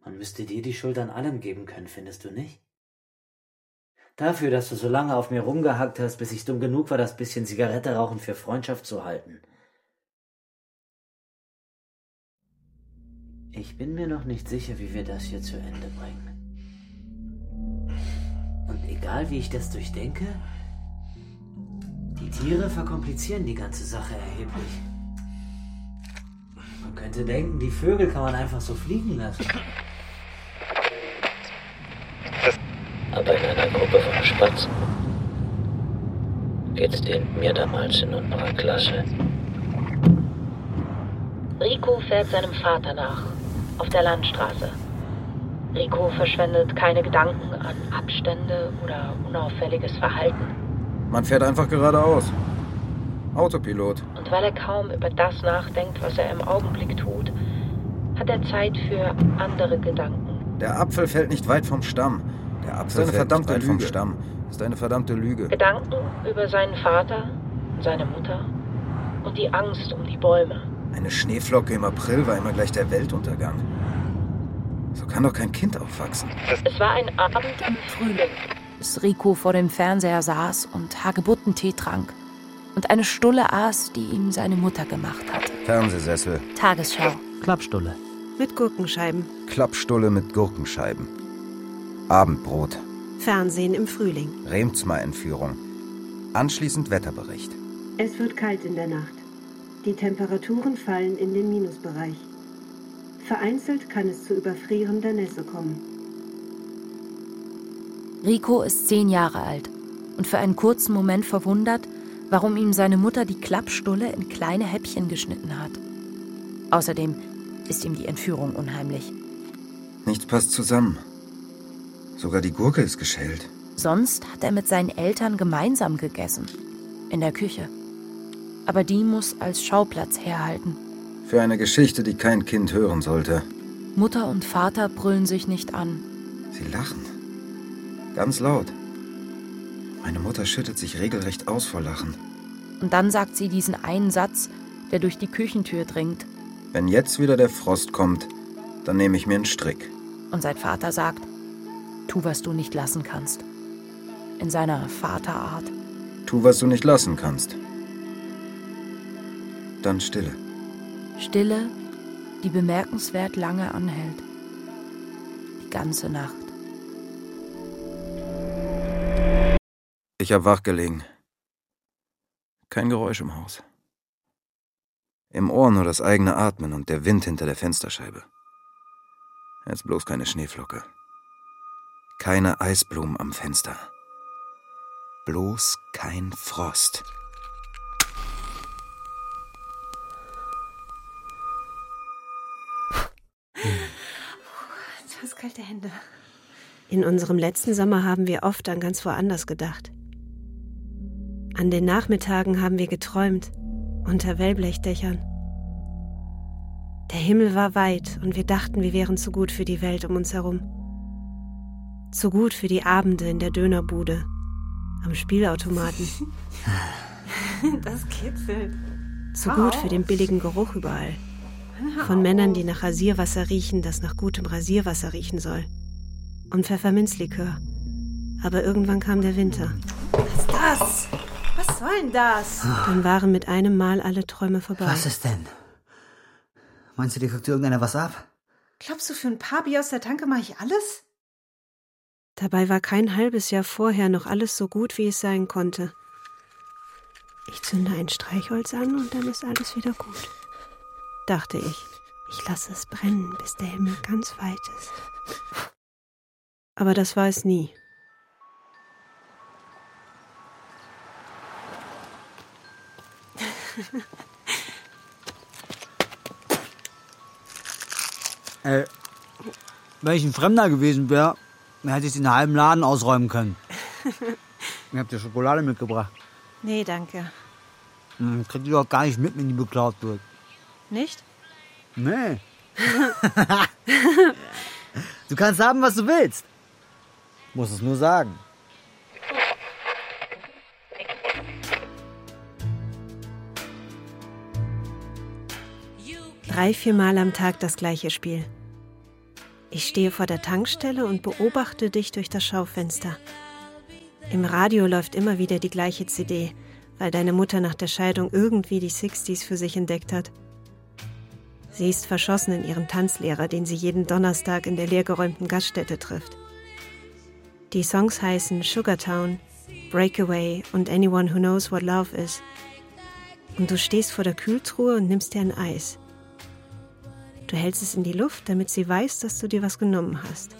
[SPEAKER 1] Man müsste dir die Schuld an allem geben können, findest du nicht? Dafür, dass du so lange auf mir rumgehackt hast, bis ich dumm genug war, das bisschen Zigarette rauchen für Freundschaft zu halten. Ich bin mir noch nicht sicher, wie wir das hier zu Ende bringen. Und egal wie ich das durchdenke, die Tiere verkomplizieren die ganze Sache erheblich. Man könnte denken, die Vögel kann man einfach so fliegen lassen. Aber in einer Gruppe von Spatzen geht's denen mir damals in unserer Klasse.
[SPEAKER 18] Rico fährt seinem Vater nach, auf der Landstraße. Rico verschwendet keine Gedanken an Abstände oder unauffälliges Verhalten.
[SPEAKER 9] Man fährt einfach geradeaus. Autopilot.
[SPEAKER 18] Und weil er kaum über das nachdenkt, was er im Augenblick tut, hat er Zeit für andere Gedanken.
[SPEAKER 9] Der Apfel fällt nicht weit vom Stamm. Der Apfel ist eine verdammte Lüge. vom Stamm. Ist eine verdammte Lüge.
[SPEAKER 18] Gedanken über seinen Vater, seine Mutter und die Angst um die Bäume.
[SPEAKER 9] Eine Schneeflocke im April war immer gleich der Weltuntergang. So kann doch kein Kind aufwachsen.
[SPEAKER 18] Es war ein Abend im Frühling.
[SPEAKER 4] Bis Rico vor dem Fernseher saß und Hagebuttentee trank und eine Stulle aß, die ihm seine Mutter gemacht hatte.
[SPEAKER 19] Fernsehsessel.
[SPEAKER 4] Tagesschau.
[SPEAKER 6] Klappstulle.
[SPEAKER 10] Mit Gurkenscheiben.
[SPEAKER 19] Klappstulle mit Gurkenscheiben. Abendbrot.
[SPEAKER 10] Fernsehen im Frühling.
[SPEAKER 19] Remsmar-Entführung. Anschließend Wetterbericht.
[SPEAKER 10] Es wird kalt in der Nacht. Die Temperaturen fallen in den Minusbereich. Vereinzelt kann es zu überfrierender Nässe kommen.
[SPEAKER 4] Rico ist zehn Jahre alt und für einen kurzen Moment verwundert, warum ihm seine Mutter die Klappstulle in kleine Häppchen geschnitten hat. Außerdem ist ihm die Entführung unheimlich.
[SPEAKER 9] Nichts passt zusammen. Sogar die Gurke ist geschält.
[SPEAKER 4] Sonst hat er mit seinen Eltern gemeinsam gegessen. In der Küche. Aber die muss als Schauplatz herhalten.
[SPEAKER 9] Für eine Geschichte, die kein Kind hören sollte.
[SPEAKER 4] Mutter und Vater brüllen sich nicht an.
[SPEAKER 9] Sie lachen. Ganz laut. Meine Mutter schüttet sich regelrecht aus vor Lachen.
[SPEAKER 4] Und dann sagt sie diesen einen Satz, der durch die Küchentür dringt.
[SPEAKER 9] Wenn jetzt wieder der Frost kommt, dann nehme ich mir einen Strick.
[SPEAKER 4] Und sein Vater sagt, tu, was du nicht lassen kannst. In seiner Vaterart.
[SPEAKER 9] Tu, was du nicht lassen kannst. Dann Stille.
[SPEAKER 4] Stille, die bemerkenswert lange anhält. Die ganze Nacht.
[SPEAKER 9] Ich hab wach gelegen. Kein Geräusch im Haus. Im Ohr nur das eigene Atmen und der Wind hinter der Fensterscheibe. Jetzt bloß keine Schneeflocke. Keine Eisblumen am Fenster. Bloß kein Frost.
[SPEAKER 10] Du hast kalte Hände. In unserem letzten Sommer haben wir oft an ganz woanders gedacht. An den Nachmittagen haben wir geträumt, unter Wellblechdächern. Der Himmel war weit und wir dachten, wir wären zu gut für die Welt um uns herum. Zu gut für die Abende in der Dönerbude, am Spielautomaten. (laughs)
[SPEAKER 2] Das kitzelt.
[SPEAKER 10] Zu gut für den billigen Geruch überall. Von Männern, die nach Rasierwasser riechen, das nach gutem Rasierwasser riechen soll. Und Pfefferminzlikör. Aber irgendwann kam der Winter.
[SPEAKER 2] Was da? Was soll denn das?
[SPEAKER 10] Dann waren mit einem Mal alle Träume vorbei.
[SPEAKER 14] Was ist denn? Meinst du, dir guckt irgendeiner was ab?
[SPEAKER 2] Glaubst du, für ein paar Bier aus der Tanke mache ich alles?
[SPEAKER 10] Dabei war kein halbes Jahr vorher noch alles so gut, wie es sein konnte. Ich zünde ein Streichholz an und dann ist alles wieder gut. Dachte ich. Ich lasse es brennen, bis der Himmel ganz weit ist. Aber das war es nie.
[SPEAKER 14] Ey, (laughs) wenn ich ein Fremder gewesen wäre, dann hätte ich den halben Laden ausräumen können. (laughs) Ihr habt ja Schokolade mitgebracht.
[SPEAKER 2] Nee, danke.
[SPEAKER 14] Hm, kriegt ihr doch gar nicht mit, wenn die beklaut wird.
[SPEAKER 2] Nicht?
[SPEAKER 14] Nee. (laughs) du kannst haben, was du willst. Muss es nur sagen.
[SPEAKER 10] Drei, viermal am Tag das gleiche Spiel. Ich stehe vor der Tankstelle und beobachte dich durch das Schaufenster. Im Radio läuft immer wieder die gleiche CD, weil deine Mutter nach der Scheidung irgendwie die 60s für sich entdeckt hat. Sie ist verschossen in ihren Tanzlehrer, den sie jeden Donnerstag in der leergeräumten Gaststätte trifft. Die Songs heißen Sugartown, Breakaway und Anyone Who Knows What Love Is. Und du stehst vor der Kühltruhe und nimmst dir ein Eis. Du hältst es in die Luft, damit sie weiß, dass du dir was genommen hast.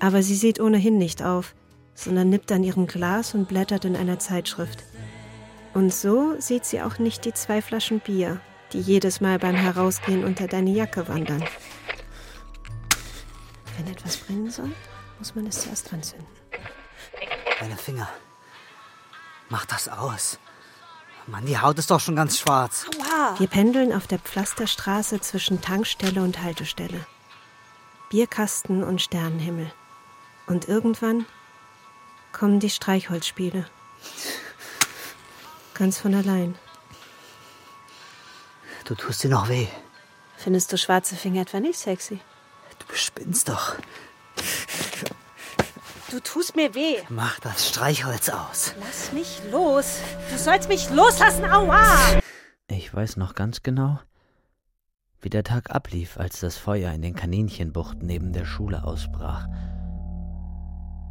[SPEAKER 10] Aber sie sieht ohnehin nicht auf, sondern nippt an ihrem Glas und blättert in einer Zeitschrift. Und so sieht sie auch nicht die zwei Flaschen Bier, die jedes Mal beim Herausgehen unter deine Jacke wandern. Wenn etwas brennen soll, muss man es zuerst anzünden.
[SPEAKER 14] Deine Finger. Mach das aus. Mann, die Haut ist doch schon ganz schwarz.
[SPEAKER 10] Wir pendeln auf der Pflasterstraße zwischen Tankstelle und Haltestelle. Bierkasten und Sternenhimmel. Und irgendwann kommen die Streichholzspiele. Ganz von allein.
[SPEAKER 14] Du tust dir noch weh.
[SPEAKER 10] Findest du schwarze Finger etwa nicht sexy?
[SPEAKER 14] Du spinnst doch.
[SPEAKER 2] Du tust mir weh.
[SPEAKER 14] Mach das Streichholz aus.
[SPEAKER 2] Lass mich los. Du sollst mich loslassen. Aua!
[SPEAKER 6] Ich weiß noch ganz genau, wie der Tag ablief, als das Feuer in den Kaninchenbuchten neben der Schule ausbrach.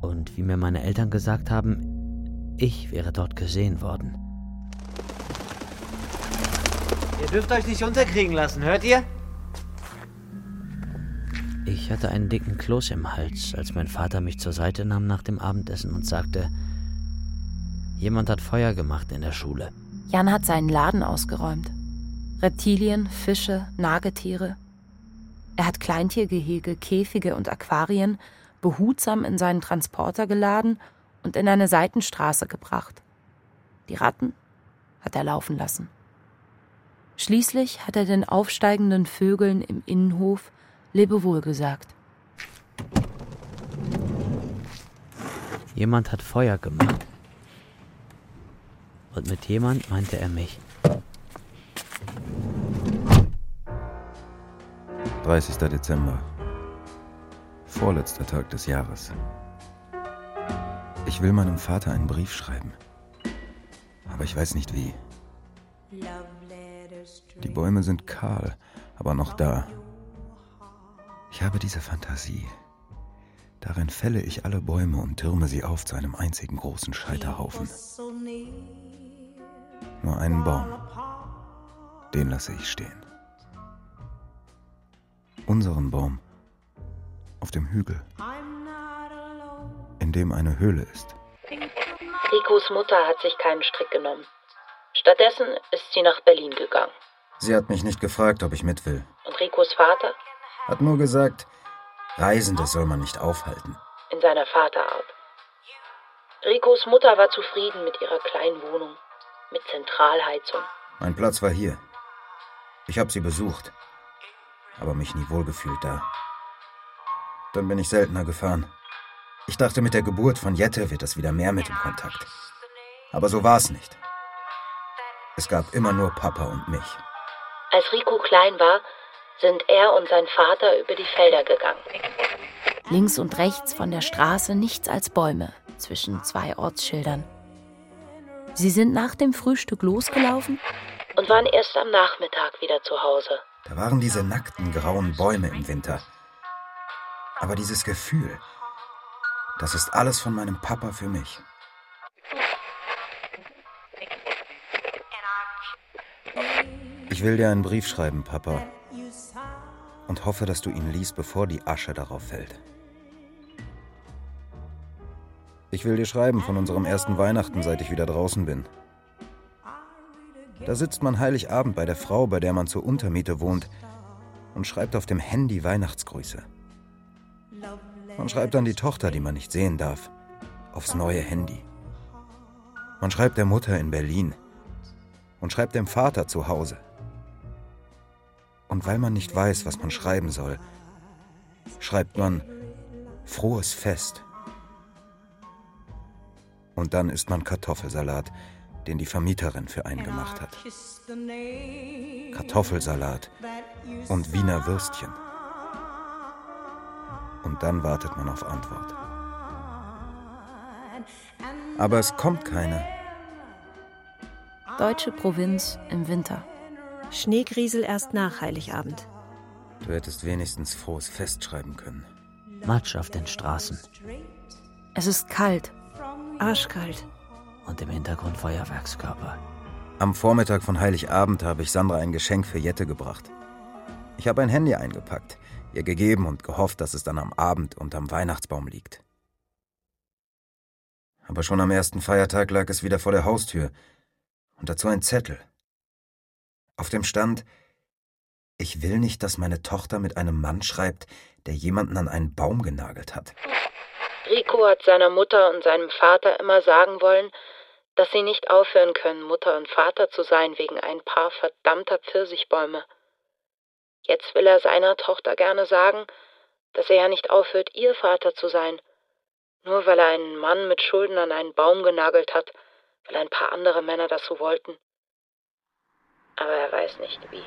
[SPEAKER 6] Und wie mir meine Eltern gesagt haben, ich wäre dort gesehen worden.
[SPEAKER 1] Ihr dürft euch nicht unterkriegen lassen, hört ihr?
[SPEAKER 6] Ich hatte einen dicken Kloß im Hals, als mein Vater mich zur Seite nahm nach dem Abendessen und sagte, jemand hat Feuer gemacht in der Schule.
[SPEAKER 4] Jan hat seinen Laden ausgeräumt. Reptilien, Fische, Nagetiere. Er hat Kleintiergehege, Käfige und Aquarien behutsam in seinen Transporter geladen und in eine Seitenstraße gebracht. Die Ratten hat er laufen lassen. Schließlich hat er den aufsteigenden Vögeln im Innenhof Lebewohl gesagt.
[SPEAKER 6] Jemand hat Feuer gemacht. Und mit jemand meinte er mich.
[SPEAKER 9] 30. Dezember. Vorletzter Tag des Jahres. Ich will meinem Vater einen Brief schreiben. Aber ich weiß nicht wie. Die Bäume sind kahl, aber noch da. Ich habe diese Fantasie. Darin fälle ich alle Bäume und türme sie auf zu einem einzigen großen Scheiterhaufen. Nur einen Baum. Den lasse ich stehen. Unseren Baum. Auf dem Hügel. In dem eine Höhle ist.
[SPEAKER 3] Ricos Mutter hat sich keinen Strick genommen. Stattdessen ist sie nach Berlin gegangen.
[SPEAKER 9] Sie hat mich nicht gefragt, ob ich mit will.
[SPEAKER 3] Und Ricos Vater?
[SPEAKER 9] Hat nur gesagt, Reisende soll man nicht aufhalten.
[SPEAKER 3] In seiner Vaterart. Ricos Mutter war zufrieden mit ihrer kleinen Wohnung. Mit Zentralheizung.
[SPEAKER 9] Mein Platz war hier. Ich habe sie besucht, aber mich nie wohlgefühlt da. Dann bin ich seltener gefahren. Ich dachte, mit der Geburt von Jette wird es wieder mehr mit dem Kontakt. Aber so war es nicht. Es gab immer nur Papa und mich.
[SPEAKER 3] Als Rico klein war, sind er und sein Vater über die Felder gegangen.
[SPEAKER 4] Links und rechts von der Straße nichts als Bäume zwischen zwei Ortsschildern. Sie sind nach dem Frühstück losgelaufen
[SPEAKER 3] und waren erst am Nachmittag wieder zu Hause.
[SPEAKER 9] Da waren diese nackten grauen Bäume im Winter. Aber dieses Gefühl, das ist alles von meinem Papa für mich. Ich will dir einen Brief schreiben, Papa. Und hoffe, dass du ihn liest, bevor die Asche darauf fällt. Ich will dir schreiben von unserem ersten Weihnachten, seit ich wieder draußen bin. Da sitzt man Heiligabend bei der Frau, bei der man zur Untermiete wohnt, und schreibt auf dem Handy Weihnachtsgrüße. Man schreibt an die Tochter, die man nicht sehen darf, aufs neue Handy. Man schreibt der Mutter in Berlin und schreibt dem Vater zu Hause. Und weil man nicht weiß, was man schreiben soll, schreibt man frohes Fest. Und dann isst man Kartoffelsalat, den die Vermieterin für einen gemacht hat. Kartoffelsalat und Wiener Würstchen. Und dann wartet man auf Antwort. Aber es kommt keine.
[SPEAKER 4] Deutsche Provinz im Winter.
[SPEAKER 10] Schneegriesel erst nach Heiligabend.
[SPEAKER 9] Du hättest wenigstens frohes Fest schreiben können.
[SPEAKER 6] Matsch auf den Straßen.
[SPEAKER 4] Es ist kalt.
[SPEAKER 10] Arschkalt.
[SPEAKER 6] Und im Hintergrund Feuerwerkskörper.
[SPEAKER 9] Am Vormittag von Heiligabend habe ich Sandra ein Geschenk für Jette gebracht. Ich habe ein Handy eingepackt, ihr gegeben und gehofft, dass es dann am Abend unterm Weihnachtsbaum liegt. Aber schon am ersten Feiertag lag es wieder vor der Haustür und dazu ein Zettel. Auf dem stand, ich will nicht, dass meine Tochter mit einem Mann schreibt, der jemanden an einen Baum genagelt hat.
[SPEAKER 3] Rico hat seiner Mutter und seinem Vater immer sagen wollen, dass sie nicht aufhören können, Mutter und Vater zu sein wegen ein paar verdammter Pfirsichbäume. Jetzt will er seiner Tochter gerne sagen, dass er ja nicht aufhört, ihr Vater zu sein, nur weil er einen Mann mit Schulden an einen Baum genagelt hat, weil ein paar andere Männer das so wollten. Aber er weiß nicht wie.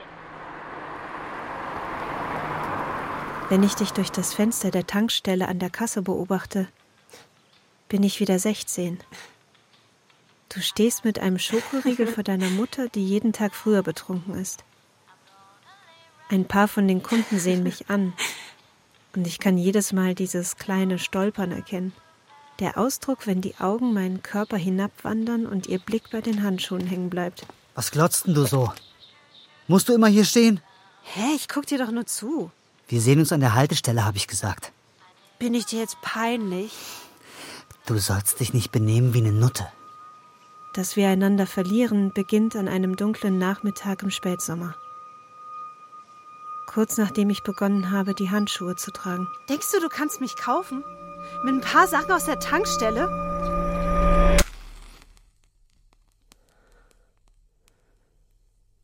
[SPEAKER 10] Wenn ich dich durch das Fenster der Tankstelle an der Kasse beobachte, bin ich wieder 16. Du stehst mit einem Schokoriegel vor deiner Mutter, die jeden Tag früher betrunken ist. Ein paar von den Kunden sehen mich an und ich kann jedes Mal dieses kleine Stolpern erkennen. Der Ausdruck, wenn die Augen meinen Körper hinabwandern und ihr Blick bei den Handschuhen hängen bleibt.
[SPEAKER 14] Was glotzt denn du so? Musst du immer hier stehen?
[SPEAKER 10] Hä, ich guck dir doch nur zu.
[SPEAKER 14] Wir sehen uns an der Haltestelle, habe ich gesagt.
[SPEAKER 10] Bin ich dir jetzt peinlich?
[SPEAKER 14] Du sollst dich nicht benehmen wie eine Nutte.
[SPEAKER 10] Dass wir einander verlieren, beginnt an einem dunklen Nachmittag im Spätsommer. Kurz nachdem ich begonnen habe, die Handschuhe zu tragen.
[SPEAKER 2] Denkst du, du kannst mich kaufen? Mit ein paar Sachen aus der Tankstelle?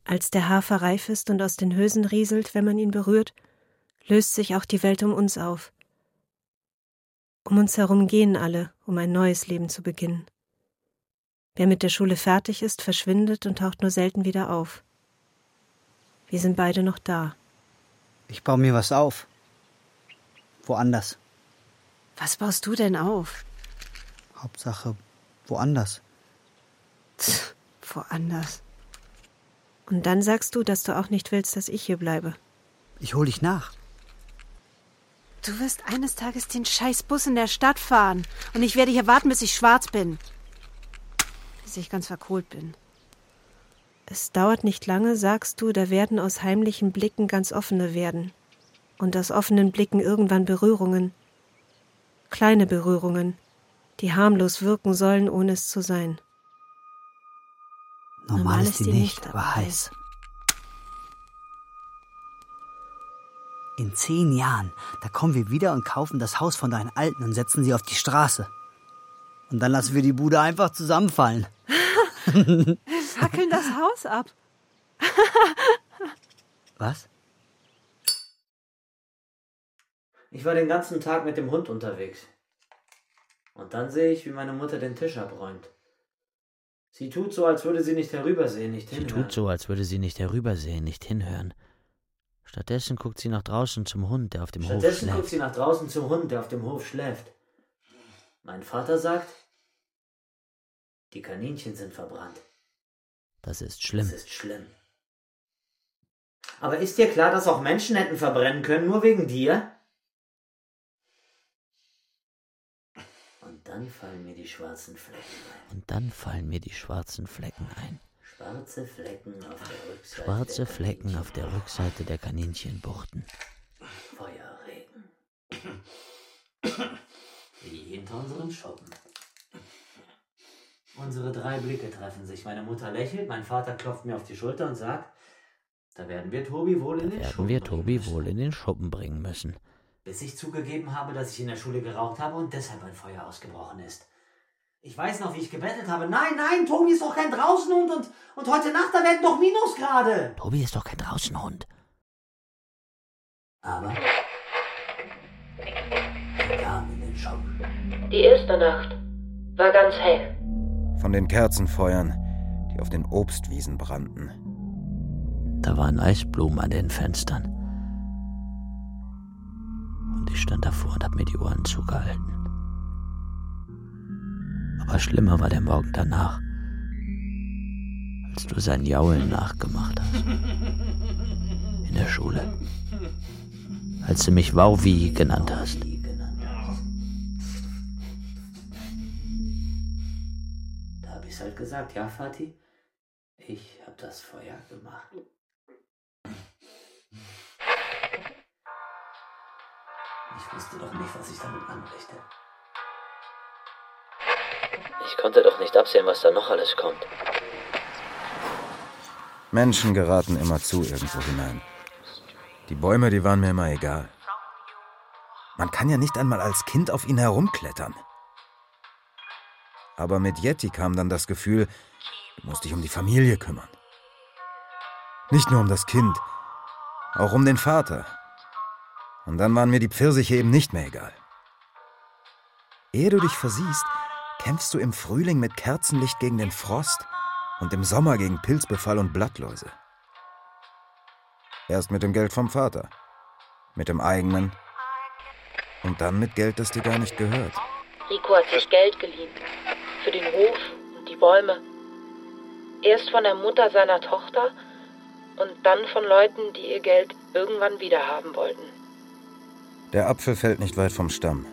[SPEAKER 10] Als der Hafer reif ist und aus den Hülsen rieselt, wenn man ihn berührt, löst sich auch die Welt um uns auf. Um uns herum gehen alle, um ein neues Leben zu beginnen. Wer mit der Schule fertig ist, verschwindet und taucht nur selten wieder auf. Wir sind beide noch da.
[SPEAKER 14] Ich baue mir was auf. Woanders.
[SPEAKER 2] Was baust du denn auf?
[SPEAKER 14] Hauptsache woanders.
[SPEAKER 10] Tch, woanders. Und dann sagst du, dass du auch nicht willst, dass ich hier bleibe.
[SPEAKER 14] Ich hol dich nach.
[SPEAKER 2] Du wirst eines Tages den scheiß Bus in der Stadt fahren und ich werde hier warten, bis ich schwarz bin. Bis ich ganz verkohlt bin.
[SPEAKER 10] Es dauert nicht lange, sagst du, da werden aus heimlichen Blicken ganz offene werden. Und aus offenen Blicken irgendwann Berührungen. Kleine Berührungen, die harmlos wirken sollen, ohne es zu sein.
[SPEAKER 14] Normal, Normal ist die nicht, aber heiß. In zehn Jahren, da kommen wir wieder und kaufen das Haus von deinen Alten und setzen sie auf die Straße. Und dann lassen wir die Bude einfach zusammenfallen. (laughs)
[SPEAKER 2] Fackeln das Haus ab. (laughs)
[SPEAKER 14] Was?
[SPEAKER 1] Ich war den ganzen Tag mit dem Hund unterwegs. Und dann sehe ich, wie meine Mutter den Tisch abräumt. Sie tut so, als würde sie nicht herübersehen, nicht hinhören.
[SPEAKER 6] Sie tut so, als würde sie nicht herübersehen, nicht hinhören. Stattdessen guckt sie nach draußen zum Hund, der auf dem Hof schläft.
[SPEAKER 1] Stattdessen guckt sie nach draußen zum Hund, der auf dem Hof schläft. Mein Vater sagt, Die Kaninchen sind verbrannt.
[SPEAKER 6] Das ist schlimm.
[SPEAKER 1] Das ist schlimm. Aber ist dir klar, dass auch Menschen hätten verbrennen können, nur wegen dir? Und dann fallen mir die schwarzen Flecken ein.
[SPEAKER 6] Und dann fallen mir die schwarzen Flecken ein.
[SPEAKER 1] Schwarze Flecken auf der Rückseite.
[SPEAKER 6] Schwarze
[SPEAKER 1] der
[SPEAKER 6] Flecken auf der Rückseite der Kaninchenbuchten.
[SPEAKER 1] Feuerregen. (coughs) Wie hinter unserem Schuppen. Unsere drei Blicke treffen sich. Meine Mutter lächelt, mein Vater klopft mir auf die Schulter und sagt, da werden wir Tobi wohl in den
[SPEAKER 6] Werden
[SPEAKER 1] Schuppen
[SPEAKER 6] wir Tobi wohl in den Schuppen bringen müssen.
[SPEAKER 1] Bis ich zugegeben habe, dass ich in der Schule geraucht habe und deshalb ein Feuer ausgebrochen ist. Ich weiß noch, wie ich gebettelt habe. Nein, nein, Tobi ist doch kein Draußenhund und, und heute Nacht, da werden doch Minusgrade.
[SPEAKER 6] Tobi ist doch kein Draußenhund.
[SPEAKER 1] Aber er kam in den Schuppen.
[SPEAKER 3] Die erste Nacht war ganz hell.
[SPEAKER 9] Von den Kerzenfeuern, die auf den Obstwiesen brannten.
[SPEAKER 6] Da waren Eisblumen an den Fenstern. Stand davor und hab mir die Ohren zugehalten. Aber schlimmer war der Morgen danach, als du sein Jaulen nachgemacht hast. In der Schule. Als du mich Wauwi genannt hast.
[SPEAKER 1] Da habe ich halt gesagt, ja, Vati, ich habe das Feuer gemacht. Ich wusste doch nicht, was ich damit anrichte.
[SPEAKER 6] Ich konnte doch nicht absehen, was da noch alles kommt.
[SPEAKER 9] Menschen geraten immer zu irgendwo hinein. Die Bäume, die waren mir immer egal. Man kann ja nicht einmal als Kind auf ihn herumklettern. Aber mit Yeti kam dann das Gefühl, du musst dich um die Familie kümmern. Nicht nur um das Kind, auch um den Vater. Und dann waren mir die Pfirsiche eben nicht mehr egal. Ehe du dich versiehst, kämpfst du im Frühling mit Kerzenlicht gegen den Frost und im Sommer gegen Pilzbefall und Blattläuse. Erst mit dem Geld vom Vater, mit dem eigenen und dann mit Geld, das dir gar nicht gehört.
[SPEAKER 3] Rico hat sich Geld geliehen. Für den Hof und die Bäume. Erst von der Mutter seiner Tochter und dann von Leuten, die ihr Geld irgendwann wieder haben wollten.
[SPEAKER 9] Der Apfel fällt nicht weit vom Stamm.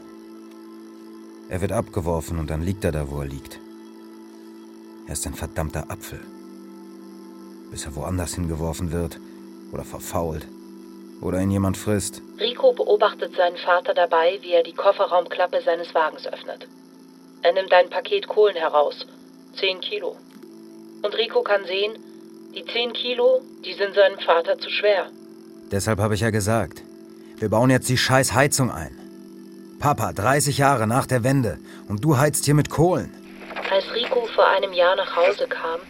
[SPEAKER 9] Er wird abgeworfen und dann liegt er da, wo er liegt. Er ist ein verdammter Apfel. Bis er woanders hingeworfen wird oder verfault oder ihn jemand frisst.
[SPEAKER 3] Rico beobachtet seinen Vater dabei, wie er die Kofferraumklappe seines Wagens öffnet. Er nimmt ein Paket Kohlen heraus. Zehn Kilo. Und Rico kann sehen, die zehn Kilo, die sind seinem Vater zu schwer.
[SPEAKER 9] Deshalb habe ich ja gesagt, wir bauen jetzt die scheiß Heizung ein. Papa, 30 Jahre nach der Wende und du heizt hier mit Kohlen.
[SPEAKER 3] Als Rico vor einem Jahr nach Hause kam,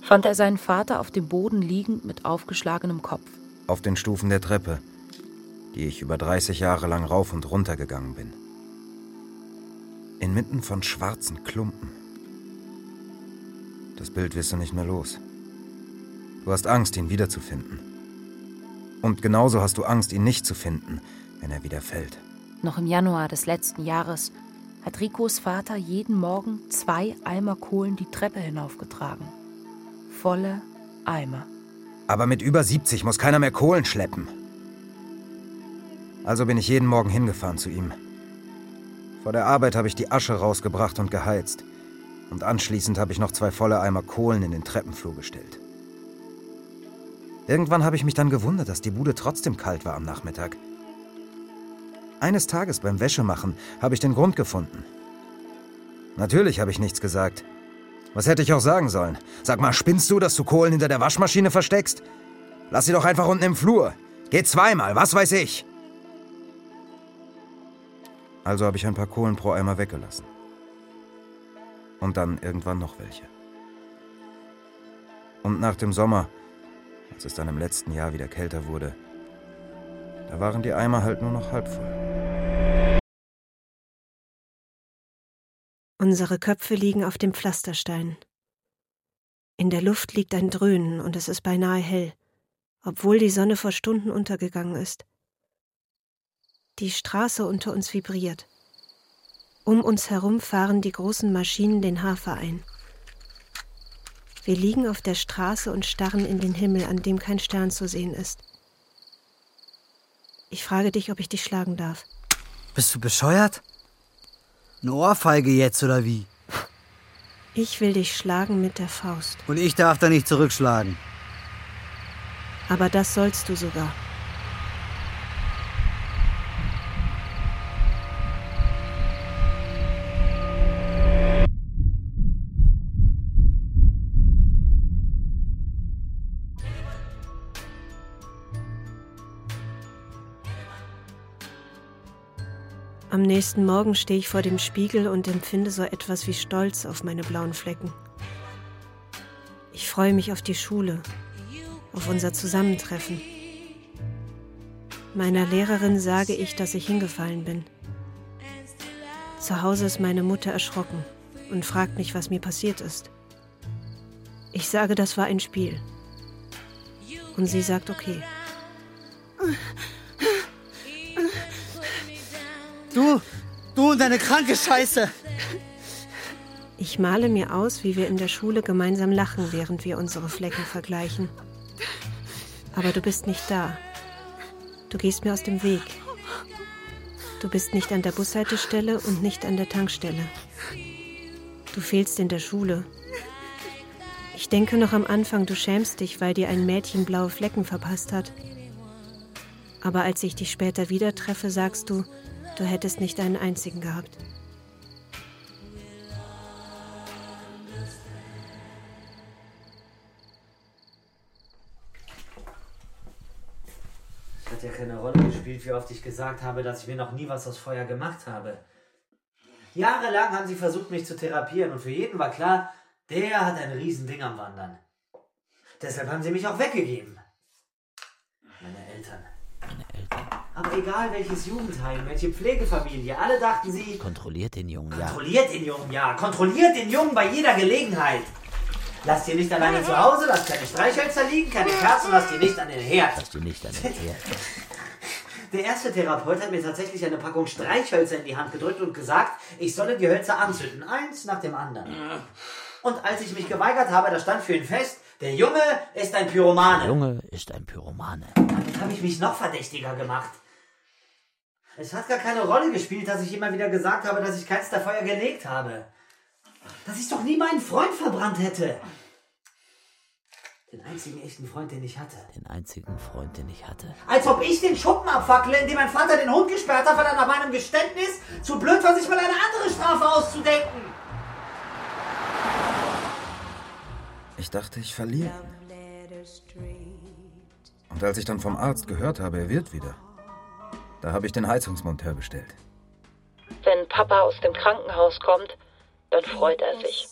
[SPEAKER 4] fand er seinen Vater auf dem Boden liegend mit aufgeschlagenem Kopf.
[SPEAKER 9] Auf den Stufen der Treppe, die ich über 30 Jahre lang rauf und runter gegangen bin. Inmitten von schwarzen Klumpen. Das Bild wirst du nicht mehr los. Du hast Angst, ihn wiederzufinden. Und genauso hast du Angst, ihn nicht zu finden, wenn er wieder fällt.
[SPEAKER 4] Noch im Januar des letzten Jahres hat Ricos Vater jeden Morgen zwei Eimer Kohlen die Treppe hinaufgetragen. Volle Eimer.
[SPEAKER 9] Aber mit über 70 muss keiner mehr Kohlen schleppen. Also bin ich jeden Morgen hingefahren zu ihm. Vor der Arbeit habe ich die Asche rausgebracht und geheizt. Und anschließend habe ich noch zwei volle Eimer Kohlen in den Treppenflur gestellt. Irgendwann habe ich mich dann gewundert, dass die Bude trotzdem kalt war am Nachmittag. Eines Tages beim Wäschemachen habe ich den Grund gefunden. Natürlich habe ich nichts gesagt. Was hätte ich auch sagen sollen? Sag mal, spinnst du, dass du Kohlen hinter der Waschmaschine versteckst? Lass sie doch einfach unten im Flur. Geh zweimal, was weiß ich. Also habe ich ein paar Kohlen pro Eimer weggelassen. Und dann irgendwann noch welche. Und nach dem Sommer, als es dann im letzten Jahr wieder kälter wurde, da waren die Eimer halt nur noch halb voll.
[SPEAKER 10] Unsere Köpfe liegen auf dem Pflasterstein. In der Luft liegt ein Dröhnen und es ist beinahe hell, obwohl die Sonne vor Stunden untergegangen ist. Die Straße unter uns vibriert. Um uns herum fahren die großen Maschinen den Hafer ein. Wir liegen auf der Straße und starren in den Himmel, an dem kein Stern zu sehen ist. Ich frage dich, ob ich dich schlagen darf.
[SPEAKER 14] Bist du bescheuert? Eine Ohrfeige jetzt oder wie?
[SPEAKER 10] Ich will dich schlagen mit der Faust.
[SPEAKER 14] Und ich darf da nicht zurückschlagen.
[SPEAKER 10] Aber das sollst du sogar. Nächsten Morgen stehe ich vor dem Spiegel und empfinde so etwas wie Stolz auf meine blauen Flecken. Ich freue mich auf die Schule, auf unser Zusammentreffen. Meiner Lehrerin sage ich, dass ich hingefallen bin. Zu Hause ist meine Mutter erschrocken und fragt mich, was mir passiert ist. Ich sage, das war ein Spiel. Und sie sagt, okay.
[SPEAKER 14] Du, du und deine kranke Scheiße.
[SPEAKER 10] Ich male mir aus, wie wir in der Schule gemeinsam lachen, während wir unsere Flecken vergleichen. Aber du bist nicht da. Du gehst mir aus dem Weg. Du bist nicht an der Bushaltestelle und nicht an der Tankstelle. Du fehlst in der Schule. Ich denke noch am Anfang, du schämst dich, weil dir ein Mädchen blaue Flecken verpasst hat. Aber als ich dich später wieder treffe, sagst du, du hättest nicht einen einzigen gehabt.
[SPEAKER 1] Es hat ja keine Rolle gespielt, wie oft ich gesagt habe, dass ich mir noch nie was aus Feuer gemacht habe. Jahrelang haben sie versucht, mich zu therapieren und für jeden war klar, der hat ein Riesending am Wandern. Deshalb haben sie mich auch weggegeben. Meine Eltern.
[SPEAKER 6] Meine Eltern.
[SPEAKER 1] Aber egal welches Jugendheim, welche Pflegefamilie, alle dachten sie,
[SPEAKER 6] Kontrolliert den Jungen, ja.
[SPEAKER 1] kontrolliert den Jungen, ja, kontrolliert den Jungen bei jeder Gelegenheit. Lasst ihr nicht alleine zu Hause, lasst keine Streichhölzer liegen, keine Kerzen, lasst ihr nicht an den Herd.
[SPEAKER 6] Dass du nicht an den (laughs) Herd.
[SPEAKER 1] Der erste Therapeut hat mir tatsächlich eine Packung Streichhölzer in die Hand gedrückt und gesagt, ich solle die Hölzer anzünden, eins nach dem anderen. Und als ich mich geweigert habe, da stand für ihn fest, der Junge ist ein Pyromane.
[SPEAKER 6] Junge ist ein Pyromane.
[SPEAKER 1] Damit habe ich mich noch verdächtiger gemacht. Es hat gar keine Rolle gespielt, dass ich immer wieder gesagt habe, dass ich keins der Feuer gelegt habe. Dass ich doch nie meinen Freund verbrannt hätte. Den einzigen echten Freund, den ich hatte.
[SPEAKER 6] Den einzigen Freund, den ich hatte.
[SPEAKER 1] Als ob ich den Schuppen abfackle, in dem mein Vater den Hund gesperrt hat, weil er nach meinem Geständnis zu blöd war, sich mal eine andere Strafe auszudenken.
[SPEAKER 9] Ich dachte, ich verliere. Und als ich dann vom Arzt gehört habe, er wird wieder, da habe ich den Heizungsmonteur bestellt.
[SPEAKER 3] Wenn Papa aus dem Krankenhaus kommt, dann freut er sich.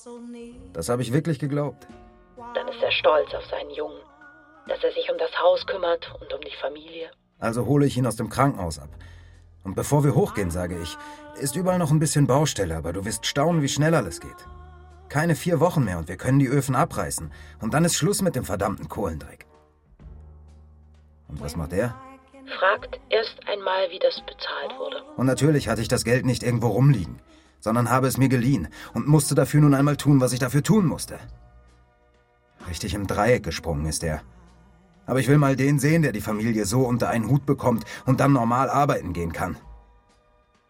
[SPEAKER 9] Das habe ich wirklich geglaubt.
[SPEAKER 3] Dann ist er stolz auf seinen Jungen, dass er sich um das Haus kümmert und um die Familie.
[SPEAKER 9] Also hole ich ihn aus dem Krankenhaus ab. Und bevor wir hochgehen, sage ich, ist überall noch ein bisschen Baustelle, aber du wirst staunen, wie schnell alles geht. Keine vier Wochen mehr und wir können die Öfen abreißen. Und dann ist Schluss mit dem verdammten Kohlendreck. Und was macht er?
[SPEAKER 3] Fragt erst einmal, wie das bezahlt wurde.
[SPEAKER 9] Und natürlich hatte ich das Geld nicht irgendwo rumliegen, sondern habe es mir geliehen und musste dafür nun einmal tun, was ich dafür tun musste. Richtig im Dreieck gesprungen ist er. Aber ich will mal den sehen, der die Familie so unter einen Hut bekommt und dann normal arbeiten gehen kann.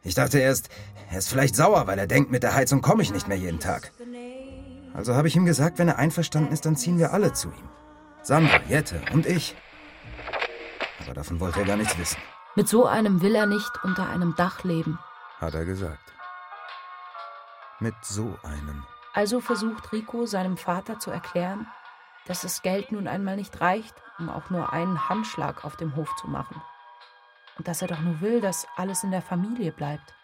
[SPEAKER 9] Ich dachte erst, er ist vielleicht sauer, weil er denkt, mit der Heizung komme ich nicht mehr jeden Tag. Also habe ich ihm gesagt, wenn er einverstanden ist, dann ziehen wir alle zu ihm. Sandra, Jette und ich. Aber davon wollte er gar nichts wissen,
[SPEAKER 4] Mit so einem will er nicht unter einem Dach leben.
[SPEAKER 9] hat er gesagt. Mit so einem.
[SPEAKER 4] Also versucht Rico seinem Vater zu erklären, dass das Geld nun einmal nicht reicht, um auch nur einen Handschlag auf dem Hof zu machen. Und dass er doch nur will, dass alles in der Familie bleibt.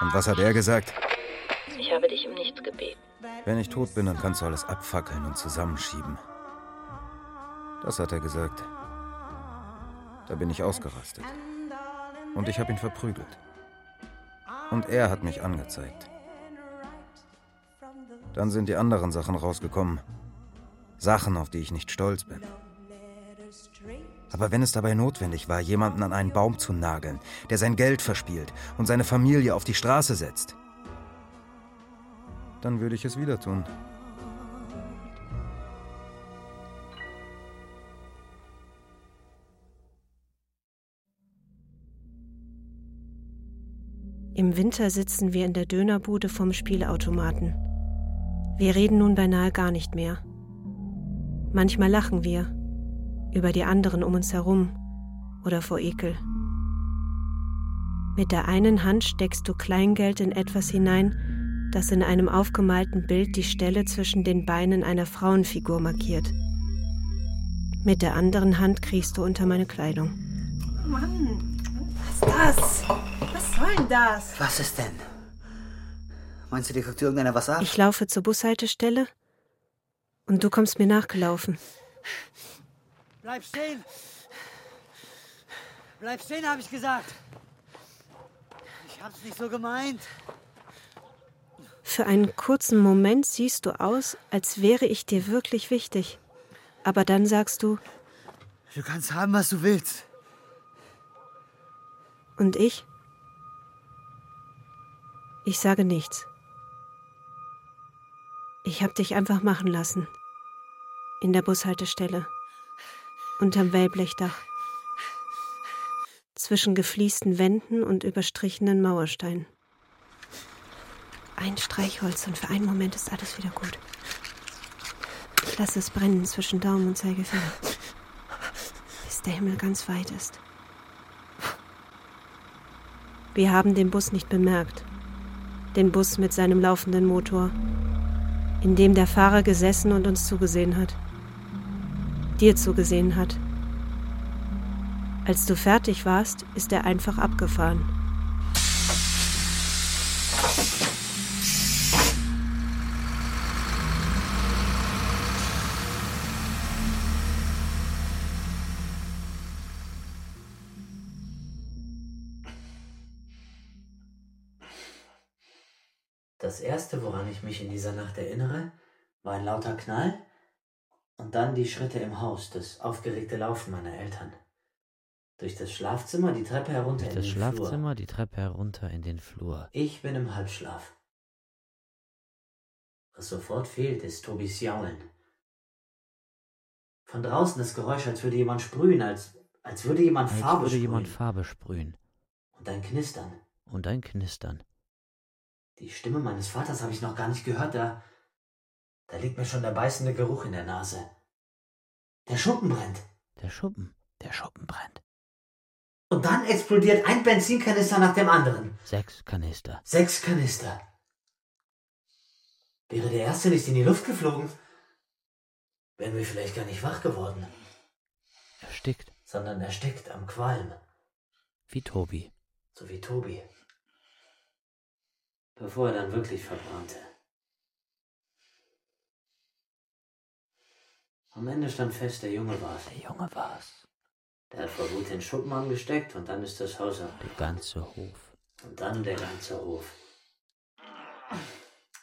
[SPEAKER 9] Und was hat er gesagt?
[SPEAKER 3] Ich habe dich um nichts gebeten.
[SPEAKER 9] Wenn ich tot bin, dann kannst du alles abfackeln und zusammenschieben. Das hat er gesagt. Da bin ich ausgerastet. Und ich habe ihn verprügelt. Und er hat mich angezeigt. Dann sind die anderen Sachen rausgekommen. Sachen, auf die ich nicht stolz bin. Aber wenn es dabei notwendig war, jemanden an einen Baum zu nageln, der sein Geld verspielt und seine Familie auf die Straße setzt, dann würde ich es wieder tun.
[SPEAKER 10] Im Winter sitzen wir in der Dönerbude vom Spielautomaten. Wir reden nun beinahe gar nicht mehr. Manchmal lachen wir über die anderen um uns herum oder vor Ekel. Mit der einen Hand steckst du Kleingeld in etwas hinein, das in einem aufgemalten Bild die Stelle zwischen den Beinen einer Frauenfigur markiert. Mit der anderen Hand kriechst du unter meine Kleidung.
[SPEAKER 2] Mann, ist das? Was soll denn das?
[SPEAKER 14] Was ist denn? Meinst du, dir guckt irgendeiner was ab?
[SPEAKER 10] Ich laufe zur Bushaltestelle und du kommst mir nachgelaufen.
[SPEAKER 14] Bleib stehen! Bleib stehen, habe ich gesagt! Ich hab's nicht so gemeint.
[SPEAKER 10] Für einen kurzen Moment siehst du aus, als wäre ich dir wirklich wichtig. Aber dann sagst du,
[SPEAKER 14] Du kannst haben, was du willst.
[SPEAKER 10] Und ich? Ich sage nichts. Ich hab dich einfach machen lassen. In der Bushaltestelle. Unterm Wellblechdach. Zwischen gefliesten Wänden und überstrichenen Mauersteinen. Ein Streichholz und für einen Moment ist alles wieder gut. Ich lasse es brennen zwischen Daumen und Zeigefinger. Bis der Himmel ganz weit ist. Wir haben den Bus nicht bemerkt. Den Bus mit seinem laufenden Motor, in dem der Fahrer gesessen und uns zugesehen hat. Dir zugesehen hat. Als du fertig warst, ist er einfach abgefahren.
[SPEAKER 1] Erste, woran ich mich in dieser Nacht erinnere, war ein lauter Knall und dann die Schritte im Haus, das aufgeregte Laufen meiner Eltern. Durch das Schlafzimmer die Treppe herunter
[SPEAKER 6] Durch
[SPEAKER 1] in
[SPEAKER 6] das
[SPEAKER 1] den
[SPEAKER 6] Schlafzimmer die Treppe herunter in den Flur.
[SPEAKER 1] Flur. Ich bin im Halbschlaf. Was sofort fehlt, ist Tobis Jaulen. Von draußen das Geräusch, als würde jemand sprühen, als, als würde jemand
[SPEAKER 6] Als
[SPEAKER 1] Farbe
[SPEAKER 6] würde
[SPEAKER 1] sprühen.
[SPEAKER 6] jemand Farbe sprühen.
[SPEAKER 1] Und ein Knistern.
[SPEAKER 6] Und ein Knistern.
[SPEAKER 1] Die Stimme meines Vaters habe ich noch gar nicht gehört, da, da liegt mir schon der beißende Geruch in der Nase. Der Schuppen brennt.
[SPEAKER 6] Der Schuppen. Der Schuppen brennt.
[SPEAKER 1] Und dann explodiert ein Benzinkanister nach dem anderen.
[SPEAKER 6] Sechs Kanister.
[SPEAKER 1] Sechs Kanister. Wäre der erste nicht in die Luft geflogen, wären wir vielleicht gar nicht wach geworden,
[SPEAKER 6] Erstickt.
[SPEAKER 1] sondern erstickt am Qualm,
[SPEAKER 6] Wie Tobi.
[SPEAKER 1] so wie Tobi. Bevor er dann wirklich verbrannte. Am Ende stand fest, der Junge war's.
[SPEAKER 6] Der Junge war's.
[SPEAKER 1] Der hat vor Wut den Schuppen angesteckt und dann ist das Haus ab.
[SPEAKER 6] Der ganze Hof.
[SPEAKER 1] Und dann der ganze Hof.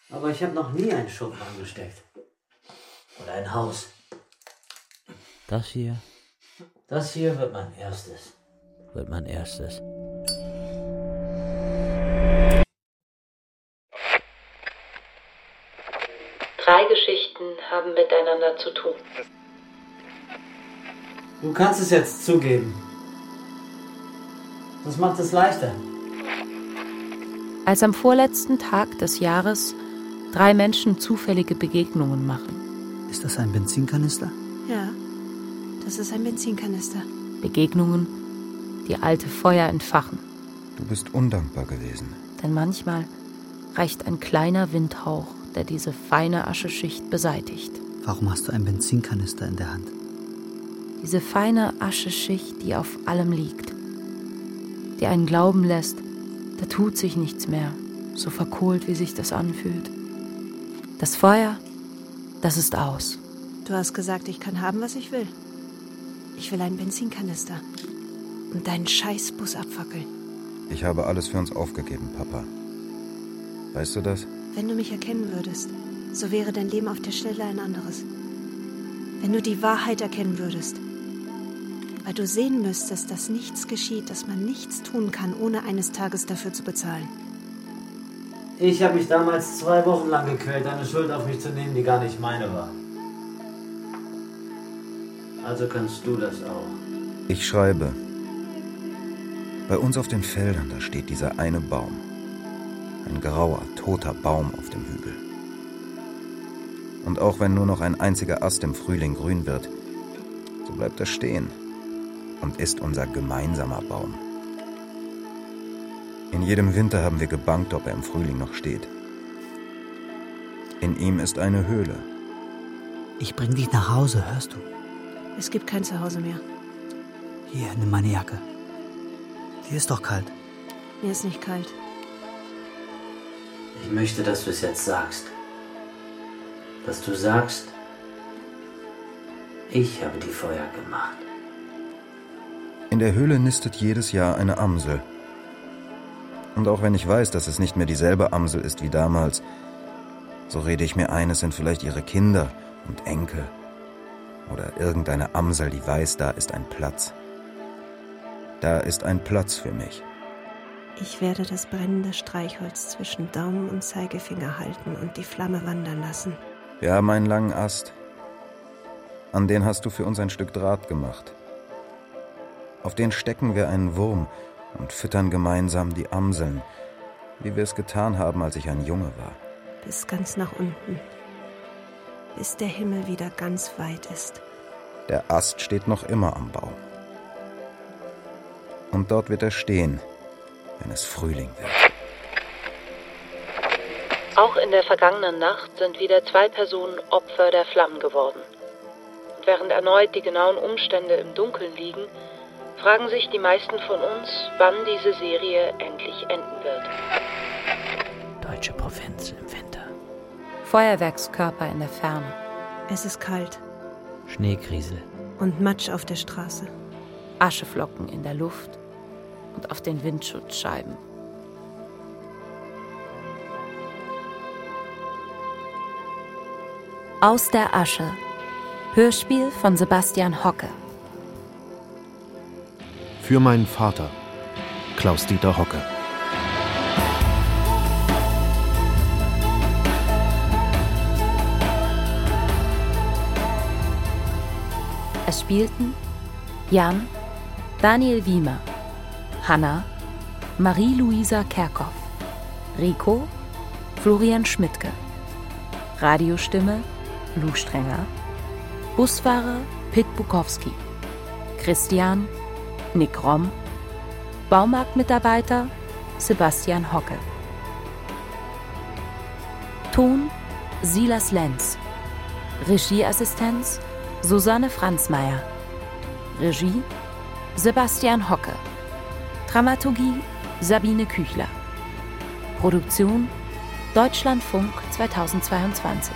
[SPEAKER 1] Aber ich habe noch nie einen Schuppen angesteckt. Oder ein Haus.
[SPEAKER 6] Das hier
[SPEAKER 1] Das hier wird mein erstes.
[SPEAKER 6] wird mein erstes.
[SPEAKER 3] Drei Geschichten haben miteinander zu tun.
[SPEAKER 1] Du kannst es jetzt zugeben. Das macht es leichter.
[SPEAKER 4] Als am vorletzten Tag des Jahres drei Menschen zufällige Begegnungen machen.
[SPEAKER 14] Ist das ein Benzinkanister?
[SPEAKER 10] Ja, das ist ein Benzinkanister.
[SPEAKER 4] Begegnungen, die alte Feuer entfachen.
[SPEAKER 5] Du bist undankbar gewesen.
[SPEAKER 4] Denn manchmal reicht ein kleiner Windhauch, der diese feine Ascheschicht beseitigt.
[SPEAKER 14] Warum hast du einen Benzinkanister in der Hand?
[SPEAKER 4] Diese feine Ascheschicht, die auf allem liegt. Die einen glauben lässt, da tut sich nichts mehr, so verkohlt, wie sich das anfühlt. Das Feuer, das ist aus.
[SPEAKER 10] Du hast gesagt, ich kann haben, was ich will. Ich will einen Benzinkanister. Und deinen Scheißbus abfackeln.
[SPEAKER 5] Ich habe alles für uns aufgegeben, Papa. Weißt du das?
[SPEAKER 10] Wenn du mich erkennen würdest, so wäre dein Leben auf der Stelle ein anderes. Wenn du die Wahrheit erkennen würdest. Weil du sehen müsstest, dass nichts geschieht, dass man nichts tun kann, ohne eines Tages dafür zu bezahlen.
[SPEAKER 1] Ich habe mich damals zwei Wochen lang gequält, eine Schuld auf mich zu nehmen, die gar nicht meine war. Also kannst du das auch.
[SPEAKER 5] Ich schreibe. Bei uns auf den Feldern, da steht dieser eine Baum.
[SPEAKER 9] Ein grauer, toter Baum auf dem Hügel. Und auch wenn nur noch ein einziger Ast im Frühling grün wird, so bleibt er stehen und ist unser gemeinsamer Baum. In jedem Winter haben wir gebangt, ob er im Frühling noch steht. In ihm ist eine Höhle.
[SPEAKER 14] Ich bring dich nach Hause, hörst du?
[SPEAKER 10] Es gibt kein Zuhause mehr.
[SPEAKER 14] Hier, nimm meine Jacke. Hier ist doch kalt.
[SPEAKER 10] Mir ist nicht kalt.
[SPEAKER 1] Ich möchte, dass du es jetzt sagst. Dass du sagst, ich habe die Feuer gemacht.
[SPEAKER 9] In der Höhle nistet jedes Jahr eine Amsel. Und auch wenn ich weiß, dass es nicht mehr dieselbe Amsel ist wie damals, so rede ich mir ein, es sind vielleicht ihre Kinder und Enkel. Oder irgendeine Amsel, die weiß, da ist ein Platz. Da ist ein Platz für mich.
[SPEAKER 10] Ich werde das brennende Streichholz zwischen Daumen und Zeigefinger halten und die Flamme wandern lassen.
[SPEAKER 9] Wir haben einen langen Ast. An den hast du für uns ein Stück Draht gemacht. Auf den stecken wir einen Wurm und füttern gemeinsam die Amseln, wie wir es getan haben, als ich ein Junge war.
[SPEAKER 10] Bis ganz nach unten. Bis der Himmel wieder ganz weit ist.
[SPEAKER 9] Der Ast steht noch immer am Baum. Und dort wird er stehen, wenn es Frühling wird.
[SPEAKER 3] Auch in der vergangenen Nacht sind wieder zwei Personen Opfer der Flammen geworden. Und während erneut die genauen Umstände im Dunkeln liegen, fragen sich die meisten von uns, wann diese Serie endlich enden wird.
[SPEAKER 6] Deutsche Provinz im Winter.
[SPEAKER 4] Feuerwerkskörper in der Ferne.
[SPEAKER 10] Es ist kalt
[SPEAKER 6] Schneekriesel.
[SPEAKER 10] und Matsch auf der Straße.
[SPEAKER 4] Ascheflocken in der Luft und auf den Windschutzscheiben. Aus der Asche. Hörspiel von Sebastian Hocke.
[SPEAKER 16] Für meinen Vater, Klaus-Dieter Hocke.
[SPEAKER 4] Es spielten Jan, Daniel Wiemer, Hanna, Marie-Louisa Kerkhoff, Rico, Florian Schmidtke, Radiostimme Lou Strenger, Busfahrer Pit Bukowski, Christian, Nick Romm, Baumarktmitarbeiter Sebastian Hocke. Ton Silas Lenz. Regieassistenz Susanne Franzmeier. Regie Sebastian Hocke. Dramaturgie Sabine Küchler. Produktion Deutschlandfunk 2022.